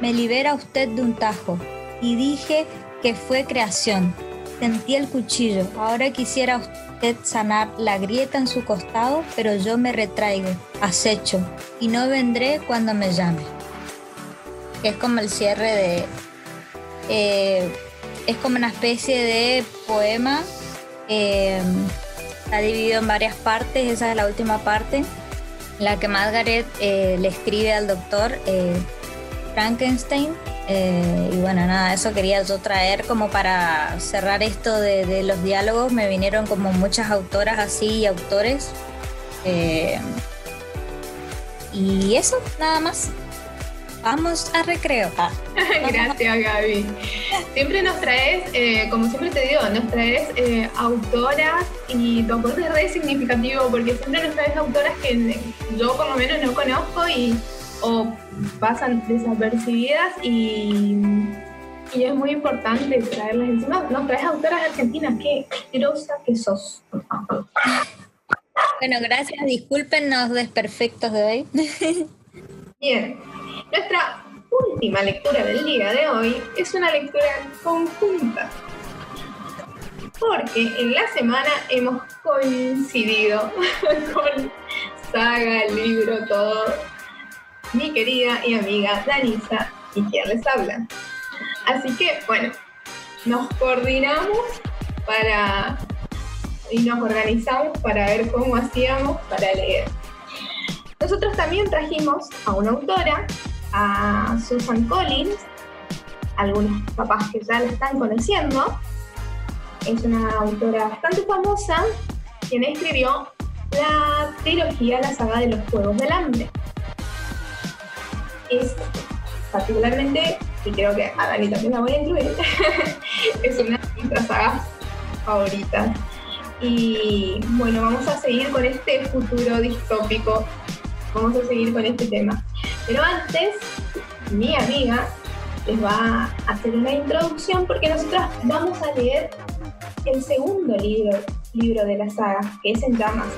Me libera usted de un tajo, y dije que fue creación. Sentí el cuchillo, ahora quisiera usted sanar la grieta en su costado, pero yo me retraigo, acecho, y no vendré cuando me llame. Es como el cierre de... eh, es como una especie de poema. eh, está dividido en varias partes, esa es la última parte, en la que Margaret eh, le escribe al doctor eh, Frankenstein. Eh, y bueno, nada, eso quería yo traer como para cerrar esto de, los diálogos. Me vinieron como muchas autoras así y autores. eh, y eso, nada más. Vamos a recreo. Ah. [laughs] Gracias, Gaby. Siempre nos traes, eh, como siempre te digo, nos traes eh, autoras y tu aporte es re significativo porque siempre nos traes autoras que yo por lo menos no conozco y pasan desapercibidas y, y es muy importante traerlas encima. Nos traes autoras argentinas, qué grosa que sos. Bueno, gracias. Disculpen los desperfectos de hoy. [laughs] Bien. Nuestra última lectura del día de hoy es una lectura conjunta. Porque en la semana hemos coincidido [laughs] con saga, libro, todo. Mi querida y amiga Danisa y quien les habla. Así que, bueno, nos coordinamos para y nos organizamos para ver cómo hacíamos para leer. Nosotros también trajimos a una autora, a Susan Collins, algunos papás que ya la están conociendo. Es una autora bastante famosa, quien escribió la trilogía La saga de los Juegos del Hambre. Es particularmente, y creo que a Dani también la voy a incluir, [laughs] es una de nuestras sagas favoritas. Y bueno, vamos a seguir con este futuro distópico. Vamos a seguir con este tema. Pero antes, mi amiga les va a hacer una introducción porque nosotros vamos a leer el segundo libro, libro de la saga, que es En Llamas.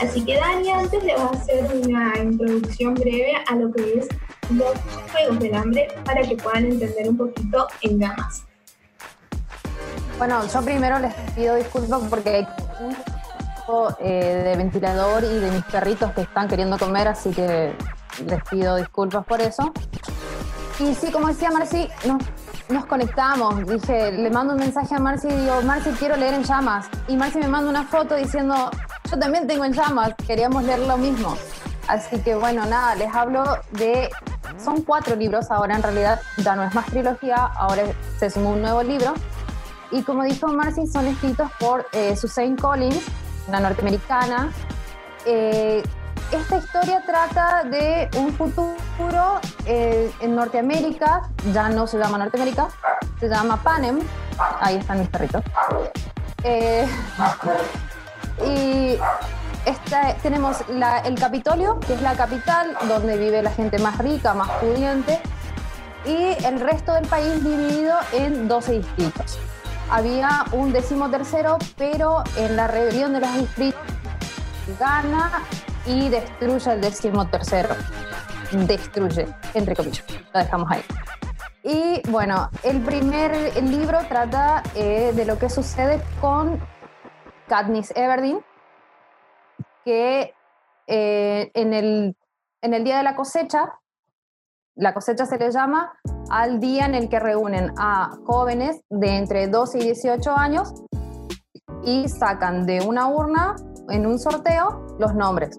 Así que Dani antes le va a hacer una introducción breve a lo que es los Juegos del Hambre para que puedan entender un poquito En Llamas. Bueno, yo primero les pido disculpas porque hay un poco eh, de ventilador y de mis perritos que están queriendo comer, así que les pido disculpas por eso. Y sí, como decía Marci, nos, nos conectamos. Dije, le mando un mensaje a Marci y digo, Marci, quiero leer en llamas. Y Marci me manda una foto diciendo, yo también tengo en llamas, queríamos leer lo mismo. Así que bueno, nada, les hablo de... Son cuatro libros ahora, en realidad ya no es más trilogía, ahora se sumó un nuevo libro y como dijo Marcy, son escritos por eh, Suzanne Collins, una norteamericana. Eh, esta historia trata de un futuro eh, en Norteamérica, ya no se llama Norteamérica, se llama Panem. Ahí están mis perritos. y tenemos el Capitolio, que es la capital donde vive la gente más rica, más pudiente, y el resto del país dividido en 12 distritos había un décimo tercero, pero en la rebelión de los distritos gana y destruye el décimo tercero. Destruye, entre comillas. Lo dejamos ahí. Y bueno, el primer libro trata eh, de lo que sucede con Katniss Everdeen, que eh, en, el, en el día de la cosecha, la cosecha se le llama al día en el que reúnen a jóvenes de entre 12 y 18 años y sacan de una urna en un sorteo los nombres.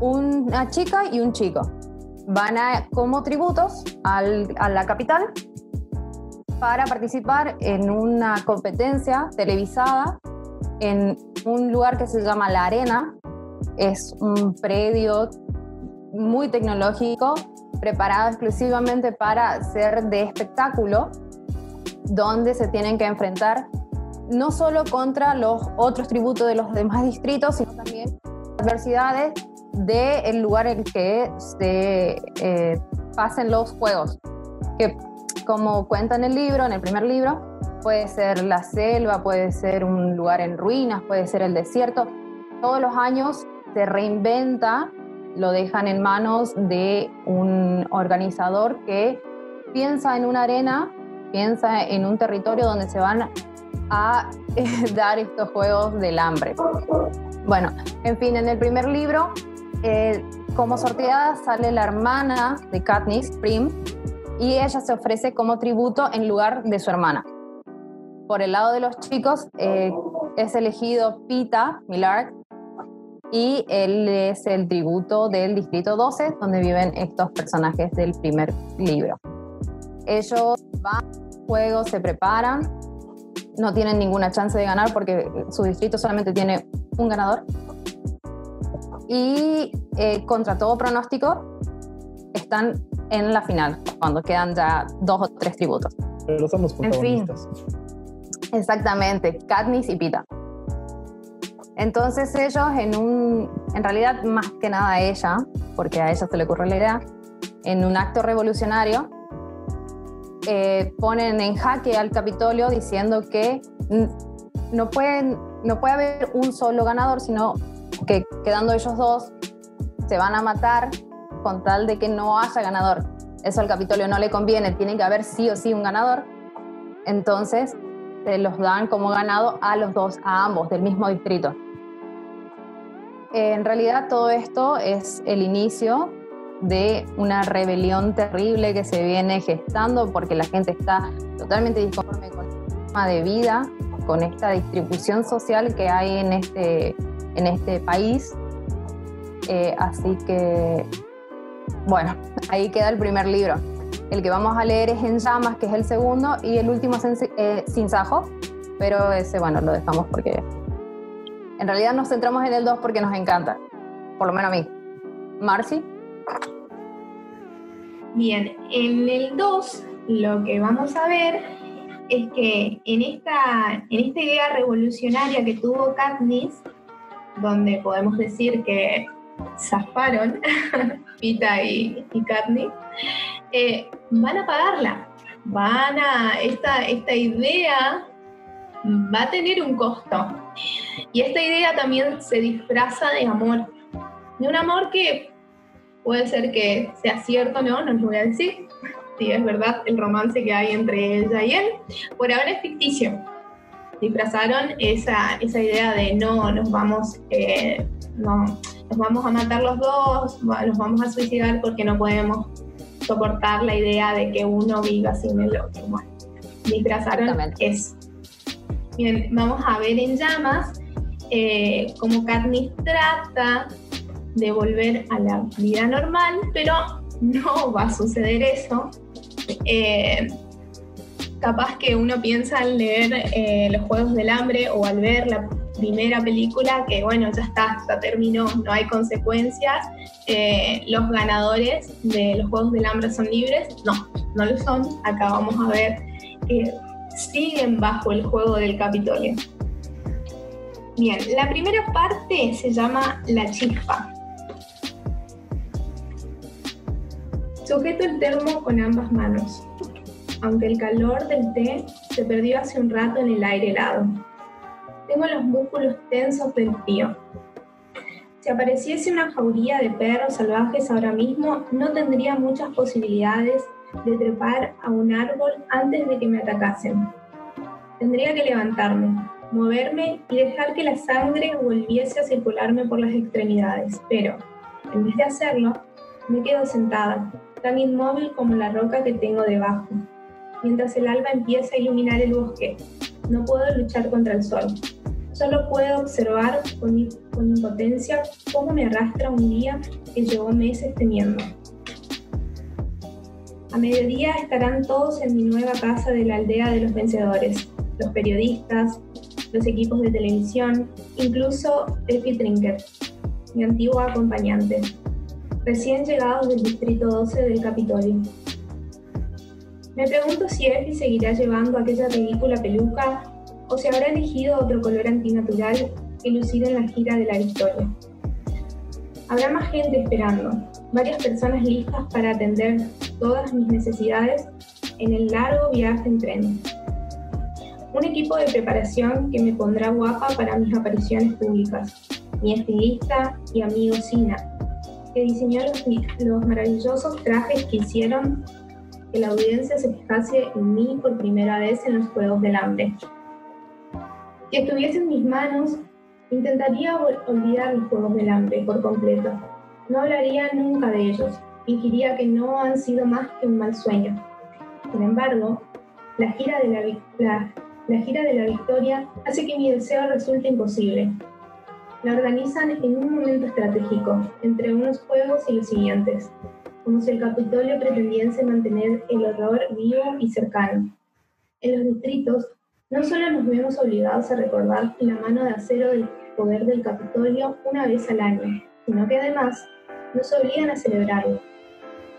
Una chica y un chico. Van a, como tributos a la capital para participar en una competencia televisada en un lugar que se llama La Arena. Es un predio muy tecnológico preparado exclusivamente para ser de espectáculo, donde se tienen que enfrentar no solo contra los otros tributos de los demás distritos, sino también adversidades del lugar en que se eh, pasen los juegos, que como cuenta en el libro, en el primer libro, puede ser la selva, puede ser un lugar en ruinas, puede ser el desierto. Todos los años se reinventa lo dejan en manos de un organizador que piensa en una arena, piensa en un territorio donde se van a [laughs] dar estos juegos del hambre. Bueno, en fin, en el primer libro, eh, como sorteada sale la hermana de Katniss, Prim, y ella se ofrece como tributo en lugar de su hermana. Por el lado de los chicos, eh, es elegido Pita Millard, y él es el tributo del Distrito 12, donde viven estos personajes del primer libro. Ellos van, juegos, se preparan, no tienen ninguna chance de ganar porque su distrito solamente tiene un ganador. Y eh, contra todo pronóstico, están en la final, cuando quedan ya dos o tres tributos. Pero son los En fin. protagonistas. Exactamente, Katniss y Pita. Entonces ellos en un, en realidad más que nada a ella, porque a ella se le ocurrió la idea, en un acto revolucionario, eh, ponen en jaque al Capitolio diciendo que no, pueden, no puede haber un solo ganador, sino que quedando ellos dos se van a matar con tal de que no haya ganador. Eso al Capitolio no le conviene, tiene que haber sí o sí un ganador. Entonces se los dan como ganado a los dos, a ambos del mismo distrito. En realidad todo esto es el inicio de una rebelión terrible que se viene gestando porque la gente está totalmente disconforme con el sistema de vida, con esta distribución social que hay en este, en este país. Eh, así que, bueno, ahí queda el primer libro. El que vamos a leer es En llamas, que es el segundo, y el último es eh, Sin Sajo, pero ese, bueno, lo dejamos porque en realidad nos centramos en el 2 porque nos encanta, por lo menos a mí. Marcy, Bien, en el 2 lo que vamos a ver es que en esta, en esta idea revolucionaria que tuvo Katniss, donde podemos decir que zafaron [laughs] Pita y, y Katniss, eh, van a pagarla. Van a, esta, esta idea va a tener un costo. Y esta idea también se disfraza de amor. De un amor que puede ser que sea cierto o no, no les voy a decir. Si es verdad el romance que hay entre ella y él. Por ahora es ficticio. Disfrazaron esa, esa idea de no, nos vamos, eh, no, nos vamos a matar los dos, nos vamos a suicidar porque no podemos soportar la idea de que uno viva sin el otro. Bueno, disfrazaron eso. Bien, vamos a ver en llamas eh, cómo Katniss trata de volver a la vida normal, pero no va a suceder eso. Eh, capaz que uno piensa al leer eh, los Juegos del Hambre o al ver la primera película que bueno, ya está, ya terminó, no hay consecuencias, eh, los ganadores de los Juegos del Hambre son libres, no, no lo son, acá vamos a ver siguen bajo el juego del Capitolio. Bien, la primera parte se llama La Chispa. Sujeto el termo con ambas manos, aunque el calor del té se perdió hace un rato en el aire helado. Tengo los músculos tensos del frío. Si apareciese una jauría de perros salvajes ahora mismo, no tendría muchas posibilidades de trepar a un árbol antes de que me atacasen. Tendría que levantarme, moverme y dejar que la sangre volviese a circularme por las extremidades, pero en vez de hacerlo, me quedo sentada, tan inmóvil como la roca que tengo debajo, mientras el alba empieza a iluminar el bosque. No puedo luchar contra el sol. Solo puedo observar con, impotencia cómo me arrastra un día que llevó meses temiendo. A mediodía estarán todos en mi nueva casa de la aldea de los vencedores, los periodistas, los equipos de televisión, incluso Effie Trinket, mi antigua acompañante, recién llegados del Distrito 12 del Capitolio. Me pregunto si Effie seguirá llevando aquella ridícula peluca o si habrá elegido otro color antinatural que lucir en la gira de la victoria. Habrá más gente esperando, varias personas listas para atender todas mis necesidades en el largo viaje en tren. Un equipo de preparación que me pondrá guapa para mis apariciones públicas. Mi estilista y amigo Sina, que diseñó los, los maravillosos trajes que hicieron que la audiencia se fijase en mí por primera vez en los Juegos del Hambre. Si estuviese en mis manos, intentaría ol- olvidar los Juegos del Hambre por completo. No hablaría nunca de ellos, fingiría que no han sido más que un mal sueño. Sin embargo, la gira de la, la- la gira de la victoria hace que mi deseo resulte imposible. La organizan en un momento estratégico, entre unos juegos y los siguientes, como si el Capitolio pretendiese mantener el horror vivo y cercano. En los distritos, no solo nos vemos obligados a recordar la mano de acero del poder del Capitolio una vez al año, sino que además nos obligan a celebrarlo.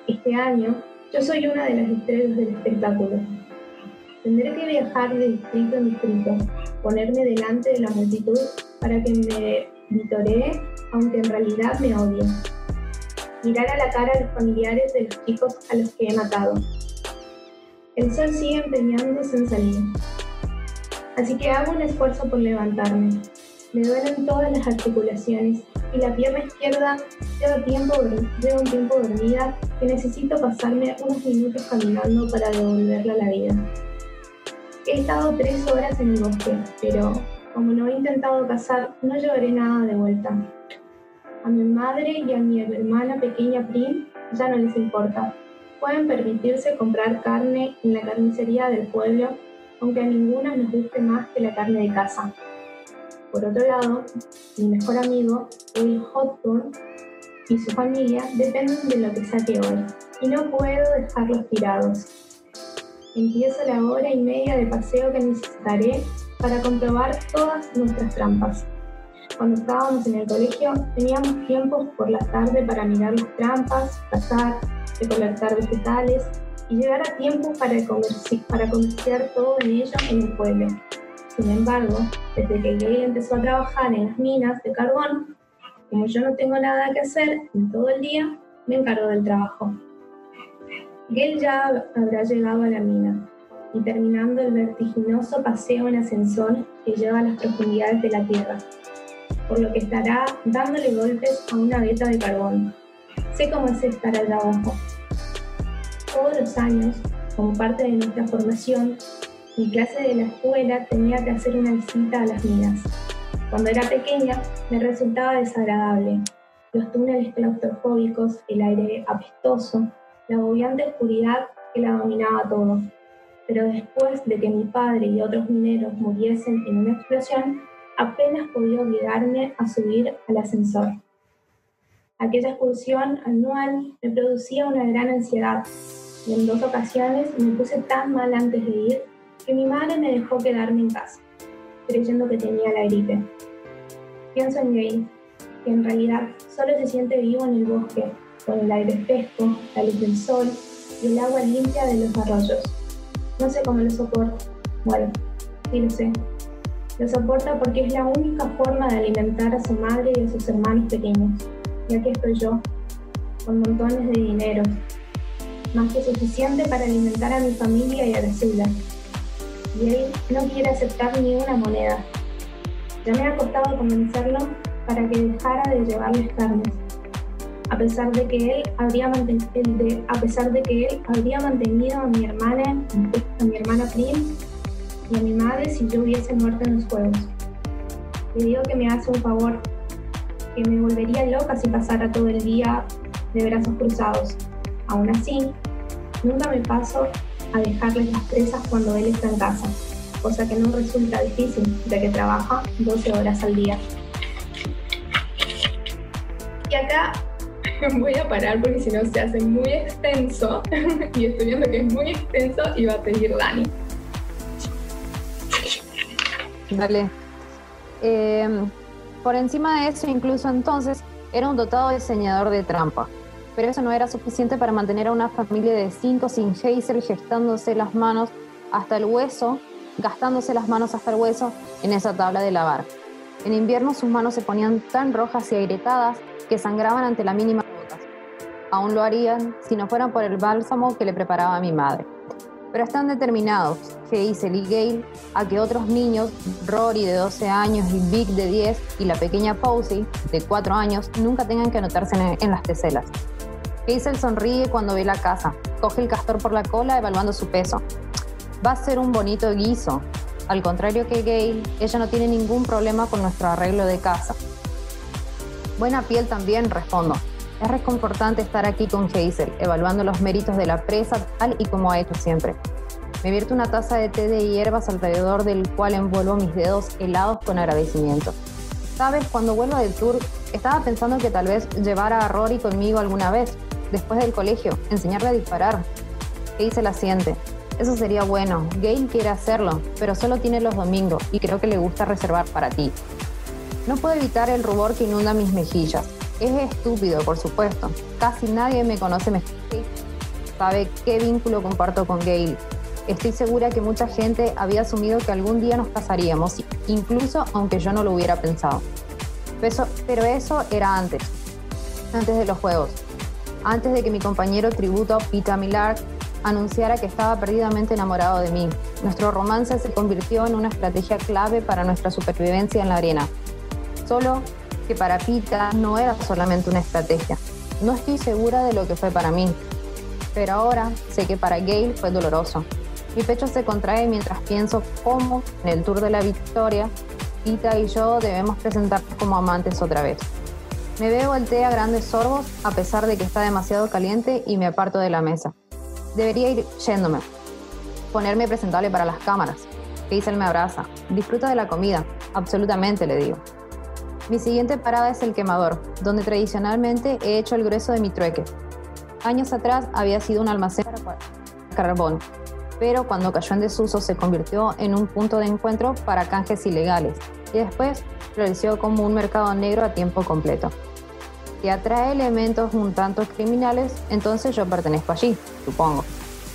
Este año yo soy una de las estrellas del espectáculo. Tendré que viajar de distrito en distrito, ponerme delante de la multitud para que me vitoree, aunque en realidad me odien. Mirar a la cara a los familiares de los chicos a los que he matado. El sol sigue empeñándose en salir. Así que hago un esfuerzo por levantarme. Me duelen todas las articulaciones y la pierna izquierda lleva, tiempo, lleva un tiempo dormida que necesito pasarme unos minutos caminando para devolverla a la vida. He estado tres horas en el bosque, pero como no he intentado cazar, no llevaré nada de vuelta. A mi madre y a mi hermana pequeña Prim ya no les importa. Pueden permitirse comprar carne en la carnicería del pueblo, aunque a ninguna nos guste más que la carne de casa. Por otro lado, mi mejor amigo, el Hotburn, y su familia dependen de lo que saque hoy, y no puedo dejarlos tirados. Empiezo la hora y media de paseo que necesitaré para comprobar todas nuestras trampas. Cuando estábamos en el colegio, teníamos tiempos por la tarde para mirar las trampas, cazar, recolectar vegetales y llegar a tiempo para, para comerciar todo en ello en el pueblo. Sin embargo, desde que Gail empezó a trabajar en las minas de carbón, como yo no tengo nada que hacer en todo el día, me encargo del trabajo. Gail ya habrá llegado a la mina y terminando el vertiginoso paseo en ascensor que lleva a las profundidades de la Tierra, por lo que estará dándole golpes a una veta de carbón. Sé cómo es estar allá abajo. Todos los años, como parte de nuestra formación, mi clase de la escuela tenía que hacer una visita a las minas. Cuando era pequeña me resultaba desagradable. Los túneles claustrofóbicos, el aire apestoso, la agobiante oscuridad que la dominaba todo. Pero después de que mi padre y otros mineros muriesen en una explosión, apenas podía obligarme a subir al ascensor. Aquella excursión anual me producía una gran ansiedad y en dos ocasiones me puse tan mal antes de ir que mi madre me dejó quedarme en casa, creyendo que tenía la gripe. Pienso en Gail, que en realidad solo se siente vivo en el bosque, con el aire fresco, la luz del sol y el agua limpia de los arroyos. No sé cómo lo soporta. Bueno, sí lo sé. Lo soporta porque es la única forma de alimentar a su madre y a sus hermanos pequeños. Y aquí estoy yo, con montones de dinero, más que suficiente para alimentar a mi familia y a la suya y él no quiere aceptar ni una moneda. Ya me ha costado convencerlo para que dejara de llevarles carnes, a pesar de que él habría mantenido, a mi hermana, a mi hermana Prim y a mi madre si yo hubiese muerto en los juegos. Le digo que me hace un favor, que me volvería loca si pasara todo el día de brazos cruzados. Aún así, nunca me paso a dejarles las presas cuando él está en casa, cosa que no resulta difícil, ya que trabaja 12 horas al día. Y acá [laughs] voy a parar porque si no se hace muy extenso [laughs] y estoy viendo que es muy extenso y va a pedir Dani. Dale. Em, por encima de eso, incluso entonces, era un dotado diseñador de trampa pero eso no era suficiente para mantener a una familia de cinco sin Hazel gestándose las manos hasta el hueso, gastándose las manos hasta el hueso en esa tabla de lavar. En invierno sus manos se ponían tan rojas y agrietadas que sangraban ante la mínima gota. Aún lo harían si no fueran por el bálsamo que le preparaba mi madre. Pero están determinados, Hazel y Gail, a que otros niños, Rory de 12 años y Vic de 10 y la pequeña Posey de 4 años, nunca tengan que anotarse en, en las teselas. Hazel sonríe cuando ve la casa, coge el castor por la cola evaluando su peso. Va a ser un bonito guiso. Al contrario que Gail, ella no tiene ningún problema con nuestro arreglo de casa. Buena piel también, respondo. Es reconfortante estar aquí con Hazel, evaluando los méritos de la presa tal y como ha hecho siempre. Me vierto una taza de té de hierbas alrededor del cual envuelvo mis dedos helados con agradecimiento. Sabes, cuando vuelva del tour, estaba pensando que tal vez llevara a Rory conmigo alguna vez, después del colegio, enseñarle a disparar. dice la siente. Eso sería bueno. Gail quiere hacerlo, pero solo tiene los domingos y creo que le gusta reservar para ti. No puedo evitar el rubor que inunda mis mejillas. Es estúpido, por supuesto. Casi nadie me conoce mejor sabe qué vínculo comparto con Gail. Estoy segura que mucha gente había asumido que algún día nos casaríamos, incluso aunque yo no lo hubiera pensado. Pero eso era antes, antes de los juegos, antes de que mi compañero tributo Peter Millard anunciara que estaba perdidamente enamorado de mí. Nuestro romance se convirtió en una estrategia clave para nuestra supervivencia en la arena. Solo que para Pita no era solamente una estrategia. No estoy segura de lo que fue para mí, pero ahora sé que para Gail fue doloroso. Mi pecho se contrae mientras pienso cómo en el Tour de la Victoria, Pita y yo debemos presentarnos como amantes otra vez. Me bebo el a grandes sorbos a pesar de que está demasiado caliente y me aparto de la mesa. Debería ir yéndome, ponerme presentable para las cámaras. Hazel me abraza. Disfruta de la comida. Absolutamente, le digo. Mi siguiente parada es el quemador, donde tradicionalmente he hecho el grueso de mi trueque. Años atrás había sido un almacén para carbón, pero cuando cayó en desuso se convirtió en un punto de encuentro para canjes ilegales y después floreció como un mercado negro a tiempo completo. Si atrae elementos un tanto criminales, entonces yo pertenezco allí, supongo.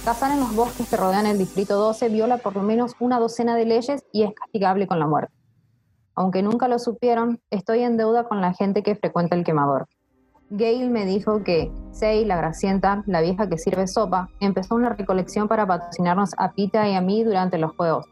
Cazar en los bosques que rodean el Distrito 12 viola por lo menos una docena de leyes y es castigable con la muerte. Aunque nunca lo supieron, estoy en deuda con la gente que frecuenta el quemador. Gail me dijo que Sei, la gracienta, la vieja que sirve sopa, empezó una recolección para patrocinarnos a Pita y a mí durante los juegos.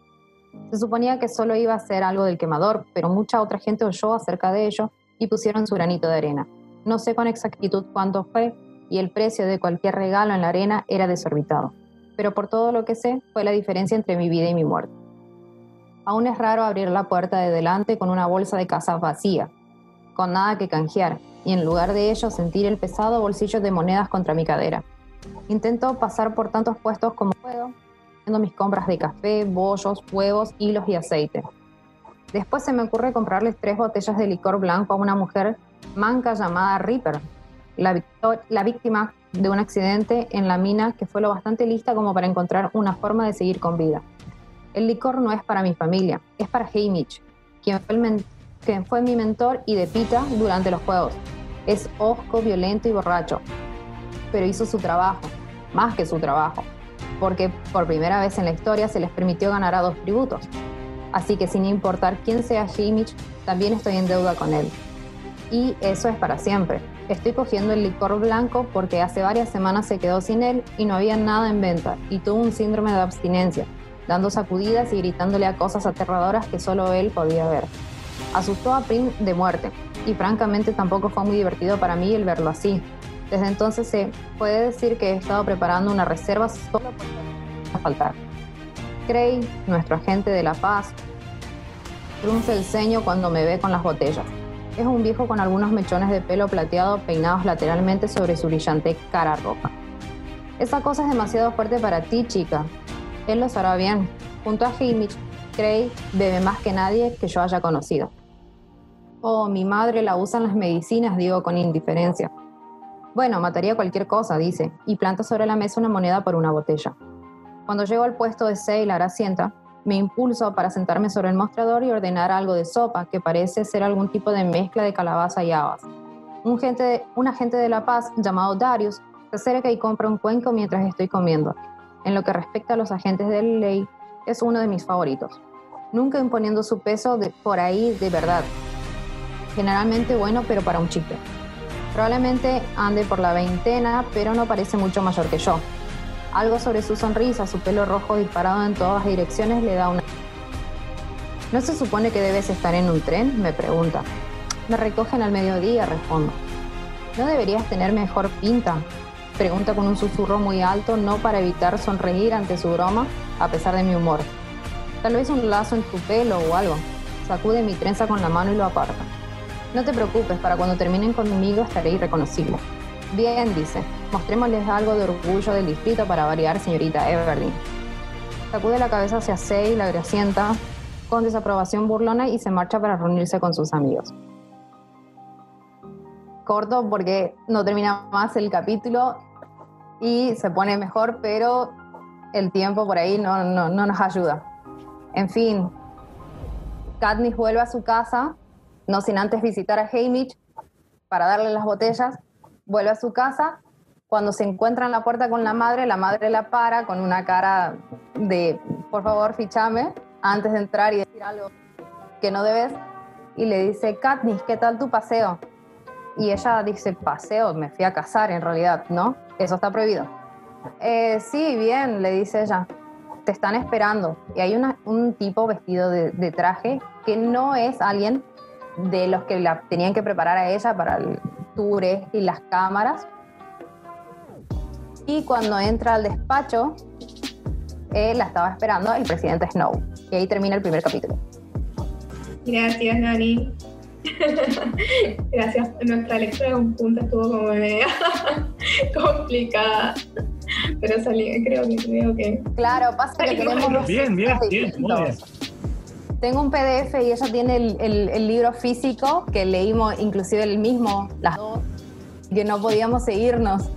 Se suponía que solo iba a ser algo del quemador, pero mucha otra gente oyó acerca de ello y pusieron su granito de arena. No sé con exactitud cuánto fue y el precio de cualquier regalo en la arena era desorbitado, pero por todo lo que sé fue la diferencia entre mi vida y mi muerte. Aún es raro abrir la puerta de delante con una bolsa de casa vacía, con nada que canjear, y en lugar de ello sentir el pesado bolsillo de monedas contra mi cadera. Intento pasar por tantos puestos como puedo, haciendo mis compras de café, bollos, huevos, hilos y aceite. Después se me ocurre comprarles tres botellas de licor blanco a una mujer manca llamada Reaper, la, víctima de un accidente en la mina que fue lo bastante lista como para encontrar una forma de seguir con vida. El licor no es para mi familia, es para Hamish, quien fue, fue mi mentor y de Pita durante los juegos. Es osco, violento y borracho, pero hizo su trabajo, más que su trabajo, porque por primera vez en la historia se les permitió ganar a dos tributos. Así que sin importar quién sea Hamish, también estoy en deuda con él. Y eso es para siempre. Estoy cogiendo el licor blanco porque hace varias semanas se quedó sin él y no había nada en venta y tuvo un síndrome de abstinencia dando sacudidas y gritándole a cosas aterradoras que solo él podía ver. Asustó a Prim de muerte, y francamente tampoco fue muy divertido para mí el verlo así. Desde entonces se puede decir que he estado preparando una reserva solo por faltar. Cray, nuestro agente de la paz, frunce el ceño cuando me ve con las botellas. Es un viejo con algunos mechones de pelo plateado peinados lateralmente sobre su brillante cara roja. Esa cosa es demasiado fuerte para ti, chica, él lo sabrá bien. Junto a Hamish, Craig bebe más que nadie que yo haya conocido. Oh, mi madre la usa en las medicinas, digo con indiferencia. Bueno, mataría cualquier cosa, dice, y planta sobre la mesa una moneda por una botella. Cuando llego al puesto de Sailor asienta, me impulso para sentarme sobre el mostrador y ordenar algo de sopa que parece ser algún tipo de mezcla de calabaza y habas. Un, gente un agente de La Paz llamado Darius se acerca y compra un cuenco mientras estoy comiendo en lo que respecta a los agentes de ley, es uno de mis favoritos. Nunca imponiendo su peso por ahí de verdad. Generalmente bueno, pero para un chico. Probablemente ande por la veintena, pero no parece mucho mayor que yo. Algo sobre su sonrisa, su pelo rojo disparado en todas direcciones le da una... ¿No se supone que debes estar en un tren? Me pregunta. Me recogen al mediodía, respondo. ¿No deberías tener mejor pinta? Pregunta con un susurro muy alto, no para evitar sonreír ante su broma, a pesar de mi humor. Tal vez un lazo en tu pelo o algo. Sacude mi trenza con la mano y lo aparta. No te preocupes, para cuando terminen conmigo estaré irreconocible. Bien, dice, mostrémosles algo de orgullo del distrito para variar, señorita Everdeen. Sacude la cabeza hacia Sei, la gracienta, con desaprobación burlona y se marcha para reunirse con sus amigos. Corto porque no termina más el capítulo y se pone mejor, pero el tiempo por ahí no, no, no nos ayuda. En fin, Katniss vuelve a su casa, no sin antes visitar a Hamish para darle las botellas, vuelve a su casa Cuando se encuentra en la puerta con la madre, la madre la para con una cara de, por favor, fichame, antes de entrar y decir algo que no debes. Y le dice, Katniss, ¿qué tal tu paseo? Y ella dice, paseo, me fui a casar en realidad, ¿no? Eso está prohibido. "Eh, sí, bien, le dice ella, te están esperando. Y hay un tipo vestido de traje que no es alguien de los que la tenían que preparar a ella para el tour este y las cámaras. Y cuando entra al despacho, eh, la estaba esperando el presidente Snow. Y ahí termina el primer capítulo. Gracias, Nani. [laughs] Gracias. Nuestra lectura conjunta estuvo como media [laughs] complicada. Pero salí, creo que creo que. Claro, pasa que tenemos Bien, bien, bien, muy bien. Tengo un PDF y ella tiene el libro físico que leímos inclusive el mismo, las dos, que no podíamos seguirnos.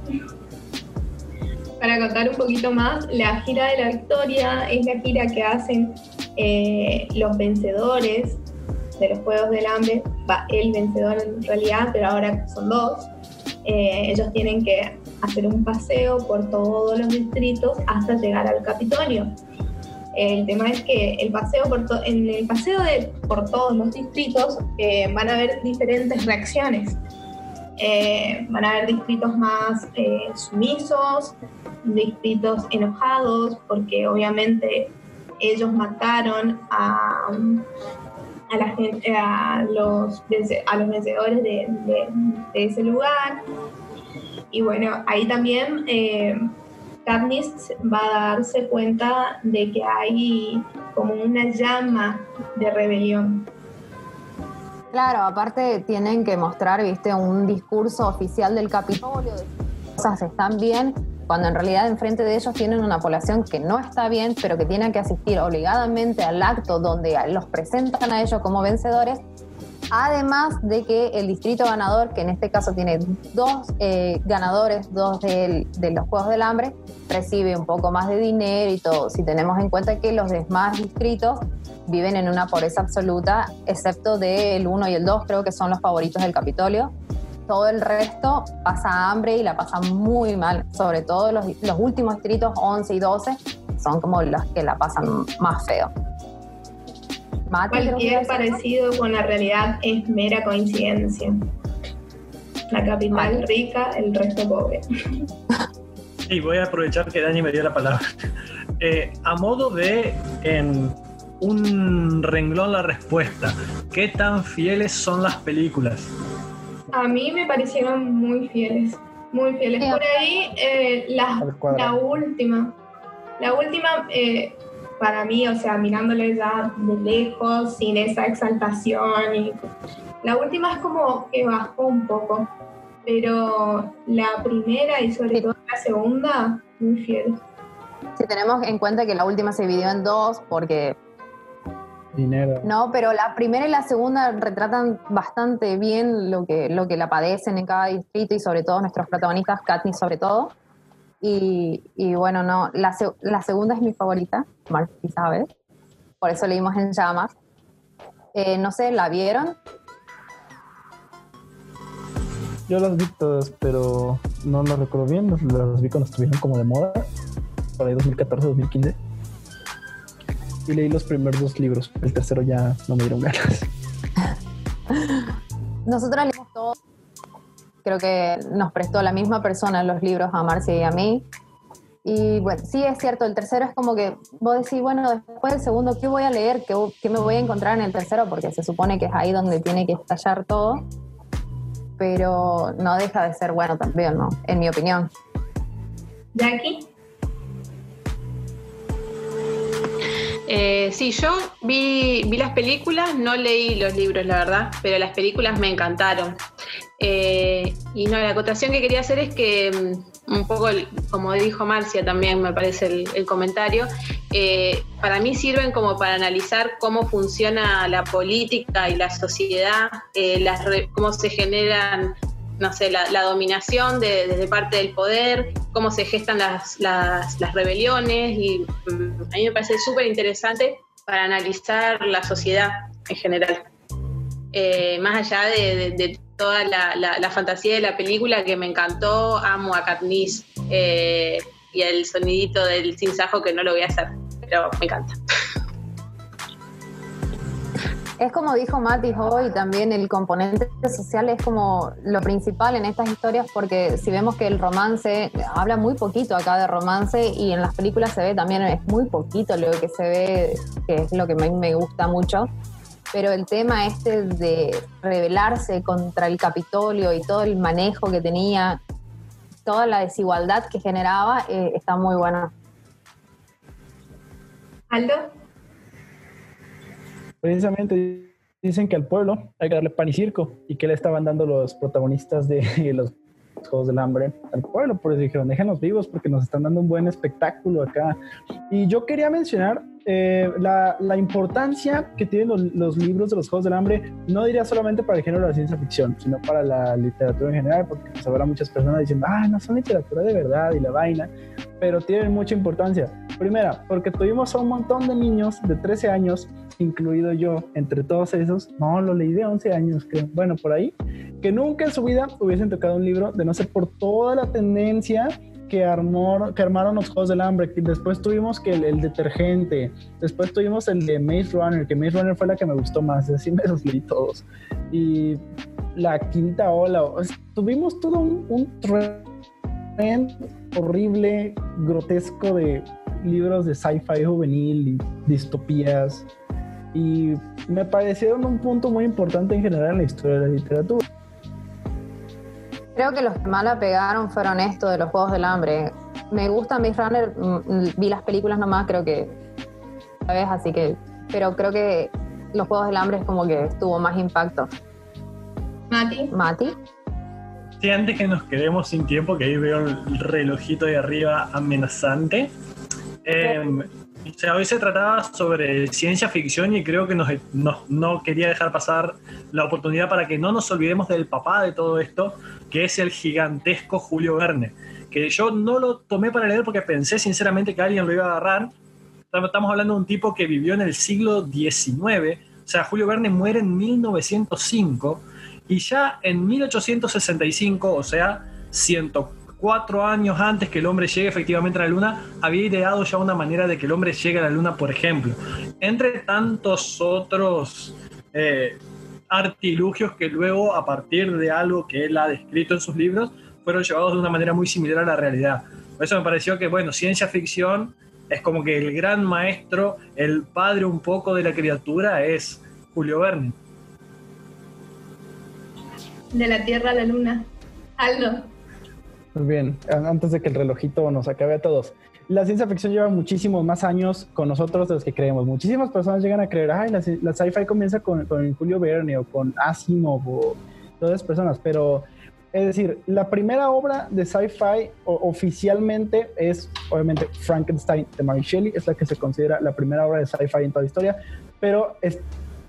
Para contar un poquito más, la gira de la victoria es la gira que hacen eh, los vencedores de los Juegos del Hambre, va el vencedor en realidad, pero ahora son dos. Eh, ellos tienen que hacer un paseo por todos los distritos hasta llegar al Capitolio. El tema es que el paseo por en el paseo de, por todos los distritos eh, van a haber diferentes reacciones. Eh, van a haber distritos más eh, sumisos, distritos enojados, porque obviamente ellos mataron a, a, la gente, a, los, a los vencedores de, ese lugar. Y bueno, ahí también Katniss va a darse cuenta de que hay como una llama de rebelión. Claro, aparte tienen que mostrar, viste, un discurso oficial del Capitolio, de cosas están bien, cuando en realidad enfrente de ellos tienen una población que no está bien, pero que tiene que asistir obligadamente al acto donde los presentan a ellos como vencedores. Además de que el distrito ganador, que en este caso tiene dos eh, ganadores, dos de, los Juegos del Hambre, recibe un poco más de dinero y todo. Si tenemos en cuenta que los demás distritos viven en una pobreza absoluta, excepto del 1 y el 2, creo que son los favoritos del Capitolio. Todo el resto pasa hambre y la pasa muy mal, sobre todo los, los últimos distritos, 11 y 12, son como los que la pasan más feo. Cualquier parecido con la realidad es mera coincidencia. La capital rica, el resto pobre. Y voy a aprovechar que Dani me dio la palabra. Eh, a modo de en un renglón la respuesta, ¿qué tan fieles son las películas? A mí me parecieron muy fieles, muy fieles. Por ahí, eh, la última, la última, eh, para mí, o sea, mirándole ya de lejos, sin esa exaltación, y, la última es como que bajó un poco, pero la primera y sobre Sí. todo la segunda, muy fieles. Si tenemos en cuenta que la última se dividió en dos, porque Dinero. no, pero la primera y la segunda retratan bastante bien lo que, lo que la padecen en cada distrito y sobre todo nuestros protagonistas, Katniss sobre todo. Y, y bueno, no, la, la segunda es mi favorita, Marcy sabe, por eso leímos en llamas. Eh, no sé, ¿la vieron? Yo las vi todas, pero no las recuerdo bien. Las, vi cuando estuvieron como de moda, por ahí 2014, 2015. Y leí los primeros dos libros. El tercero ya no me dieron ganas. [laughs] Nosotros leímos todo. Creo que nos prestó la misma persona los libros a Marcia y a mí. Y bueno, sí es cierto, el tercero es como que vos decís, bueno, después del segundo, ¿qué voy a leer? ¿Qué, qué me voy a encontrar en el tercero? Porque se supone que es ahí donde tiene que estallar todo. Pero no deja de ser bueno también, ¿no? En mi opinión. Jackie, Eh, sí, yo vi, vi las películas, no leí los libros, la verdad, pero las películas me encantaron. Eh, y no, la acotación que quería hacer es que, mm, un poco, el- como dijo Marcia también, me parece el, comentario, eh, para mí sirven como para analizar cómo funciona la política y la sociedad, eh, las cómo se generan no sé, la, la dominación de, de parte del poder, cómo se gestan las, las, las rebeliones y mm, a mí me parece súper interesante para analizar la sociedad en general. Eh, más allá de, toda la, fantasía de la película que me encantó, amo a Katniss eh, y el sonidito del sinsajo que no lo voy a hacer, pero me encanta. Es como dijo Mati hoy, también el componente social es como lo principal en estas historias porque si vemos que el romance, habla muy poquito acá de romance y en las películas se ve también, es muy poquito lo que se ve, que es lo que me gusta mucho, pero el tema este de rebelarse contra el Capitolio y todo el manejo que tenía, toda la desigualdad que generaba, eh, está muy bueno. Aldo, Precisamente dicen que al pueblo hay que darle pan y circo y que le estaban dando los protagonistas de [laughs] los Juegos del Hambre al pueblo, por eso dijeron, déjenos vivos porque nos están dando un buen espectáculo acá. Y yo quería mencionar eh, la, la importancia que tienen los, los libros de los Juegos del Hambre, no diría solamente para el género de la ciencia ficción, sino para la literatura en general, porque pues, habrá muchas personas diciendo, ah, no son literatura de verdad y la vaina, pero tienen mucha importancia. Primera, porque tuvimos a un montón de niños de 13 años, incluido yo, entre todos esos, no, lo leí de 11 años, creo, bueno, por ahí, que nunca en su vida hubiesen tocado un libro de no ser por toda la tendencia que, armó, que armaron los Juegos del Hambre. Después tuvimos que el, detergente, después tuvimos el de Maze Runner, que Maze Runner fue la que me gustó más, así me los leí todos. Y la quinta ola, tuvimos todo un, un tren horrible, grotesco de libros de sci-fi juvenil y distopías. Y me parecieron un punto muy importante en general en la historia de la literatura. Creo que los que más la pegaron fueron esto de los Juegos del Hambre. Me gusta Maze Runner, mm, vi las películas nomás, creo que, ¿sabes? Así que, pero creo que los Juegos del Hambre es como que tuvo más impacto. Mati, Mati, Sí, antes que nos quedemos sin tiempo, que ahí veo el relojito de arriba amenazante. Eh, o sea, hoy se trataba sobre ciencia ficción y creo que nos, nos- no quería dejar pasar la oportunidad para que no nos olvidemos del papá de todo esto, que es el gigantesco Julio Verne. Que yo no lo tomé para leer porque pensé sinceramente que alguien lo iba a agarrar. Estamos hablando de un tipo que vivió en el siglo XIX. O sea, Julio Verne muere en 1905 y ya en 1865, o sea, 104 años antes que el hombre llegue efectivamente a la Luna, había ideado ya una manera de que el hombre llegue a la Luna, por ejemplo. Entre tantos otros eh, artilugios que luego, a partir de algo que él ha descrito en sus libros, fueron llevados de una manera muy similar a la realidad. Por eso me pareció que, bueno, ciencia ficción es como que el gran maestro, el padre un poco de la criatura es Julio Verne. de la Tierra a la Luna. Aldo, Muy bien, a- antes de que el relojito nos acabe a todos. La ciencia ficción lleva muchísimos más años con nosotros de los que creemos. Muchísimas personas llegan a creer, ay, la, la sci-fi comienza con, con Julio Verne o con Asimov o todas esas personas, pero es decir, la primera obra de sci-fi oficialmente es obviamente Frankenstein de Mary Shelley, es la que se considera la primera obra de sci-fi en toda la historia, pero es-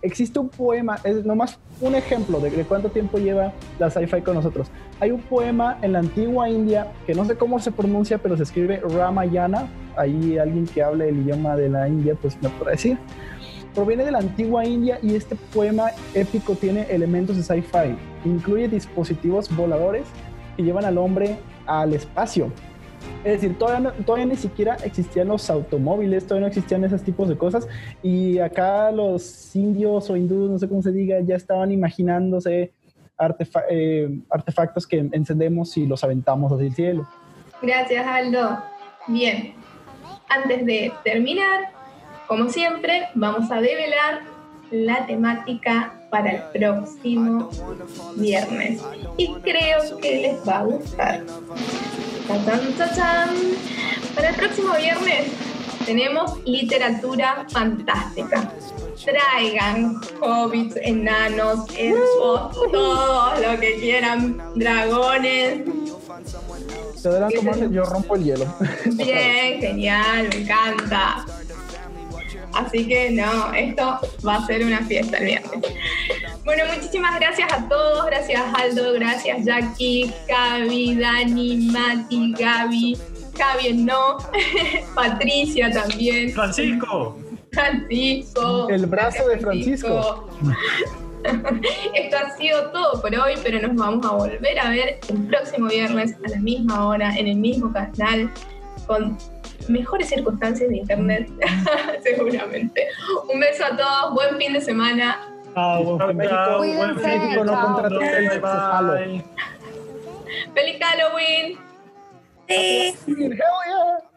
existe un poema, es nomás un ejemplo de, de cuánto tiempo lleva la sci-fi con nosotros. Hay un poema en la antigua India que no sé cómo se pronuncia, pero se escribe Ramayana. Ahí alguien que hable el idioma de la India, pues me podrá decir. Proviene de la antigua India y este poema épico tiene elementos de sci-fi. Incluye dispositivos voladores que llevan al hombre al espacio. Es decir, todavía, todavía ni siquiera existían los automóviles, todavía no existían esos tipos de cosas. Y acá los indios o hindúes, no sé cómo se diga, ya estaban imaginándose eh, artefactos que encendemos y los aventamos hacia el cielo. gracias Aldo. Bien, antes de terminar, como siempre, vamos a develar la temática para el próximo viernes. Y creo que les va a gustar. Para el próximo viernes tenemos literatura fantástica. Traigan hobbits, enanos, elfos, todo lo que quieran, dragones. Te adelanto más, yo rompo el hielo. [laughs] Bien, genial, me encanta. Así que no, esto va a ser una fiesta el viernes. Bueno, muchísimas gracias a todos, gracias Aldo, gracias Jackie, Gaby, Dani, Mati, Gaby, Javi no, [laughs] Patricia también, Francisco, Francisco. El brazo de Gracias, [laughs] Esto ha sido todo por hoy, pero nos vamos a volver a ver el próximo viernes a la misma hora, en el mismo canal, con mejores circunstancias de internet, [laughs] seguramente. Un beso a todos, buen fin de semana. Ah, buen fin de Chao, Buen México no contrató. ¡Feliz Halloween! Sí. Hell yeah.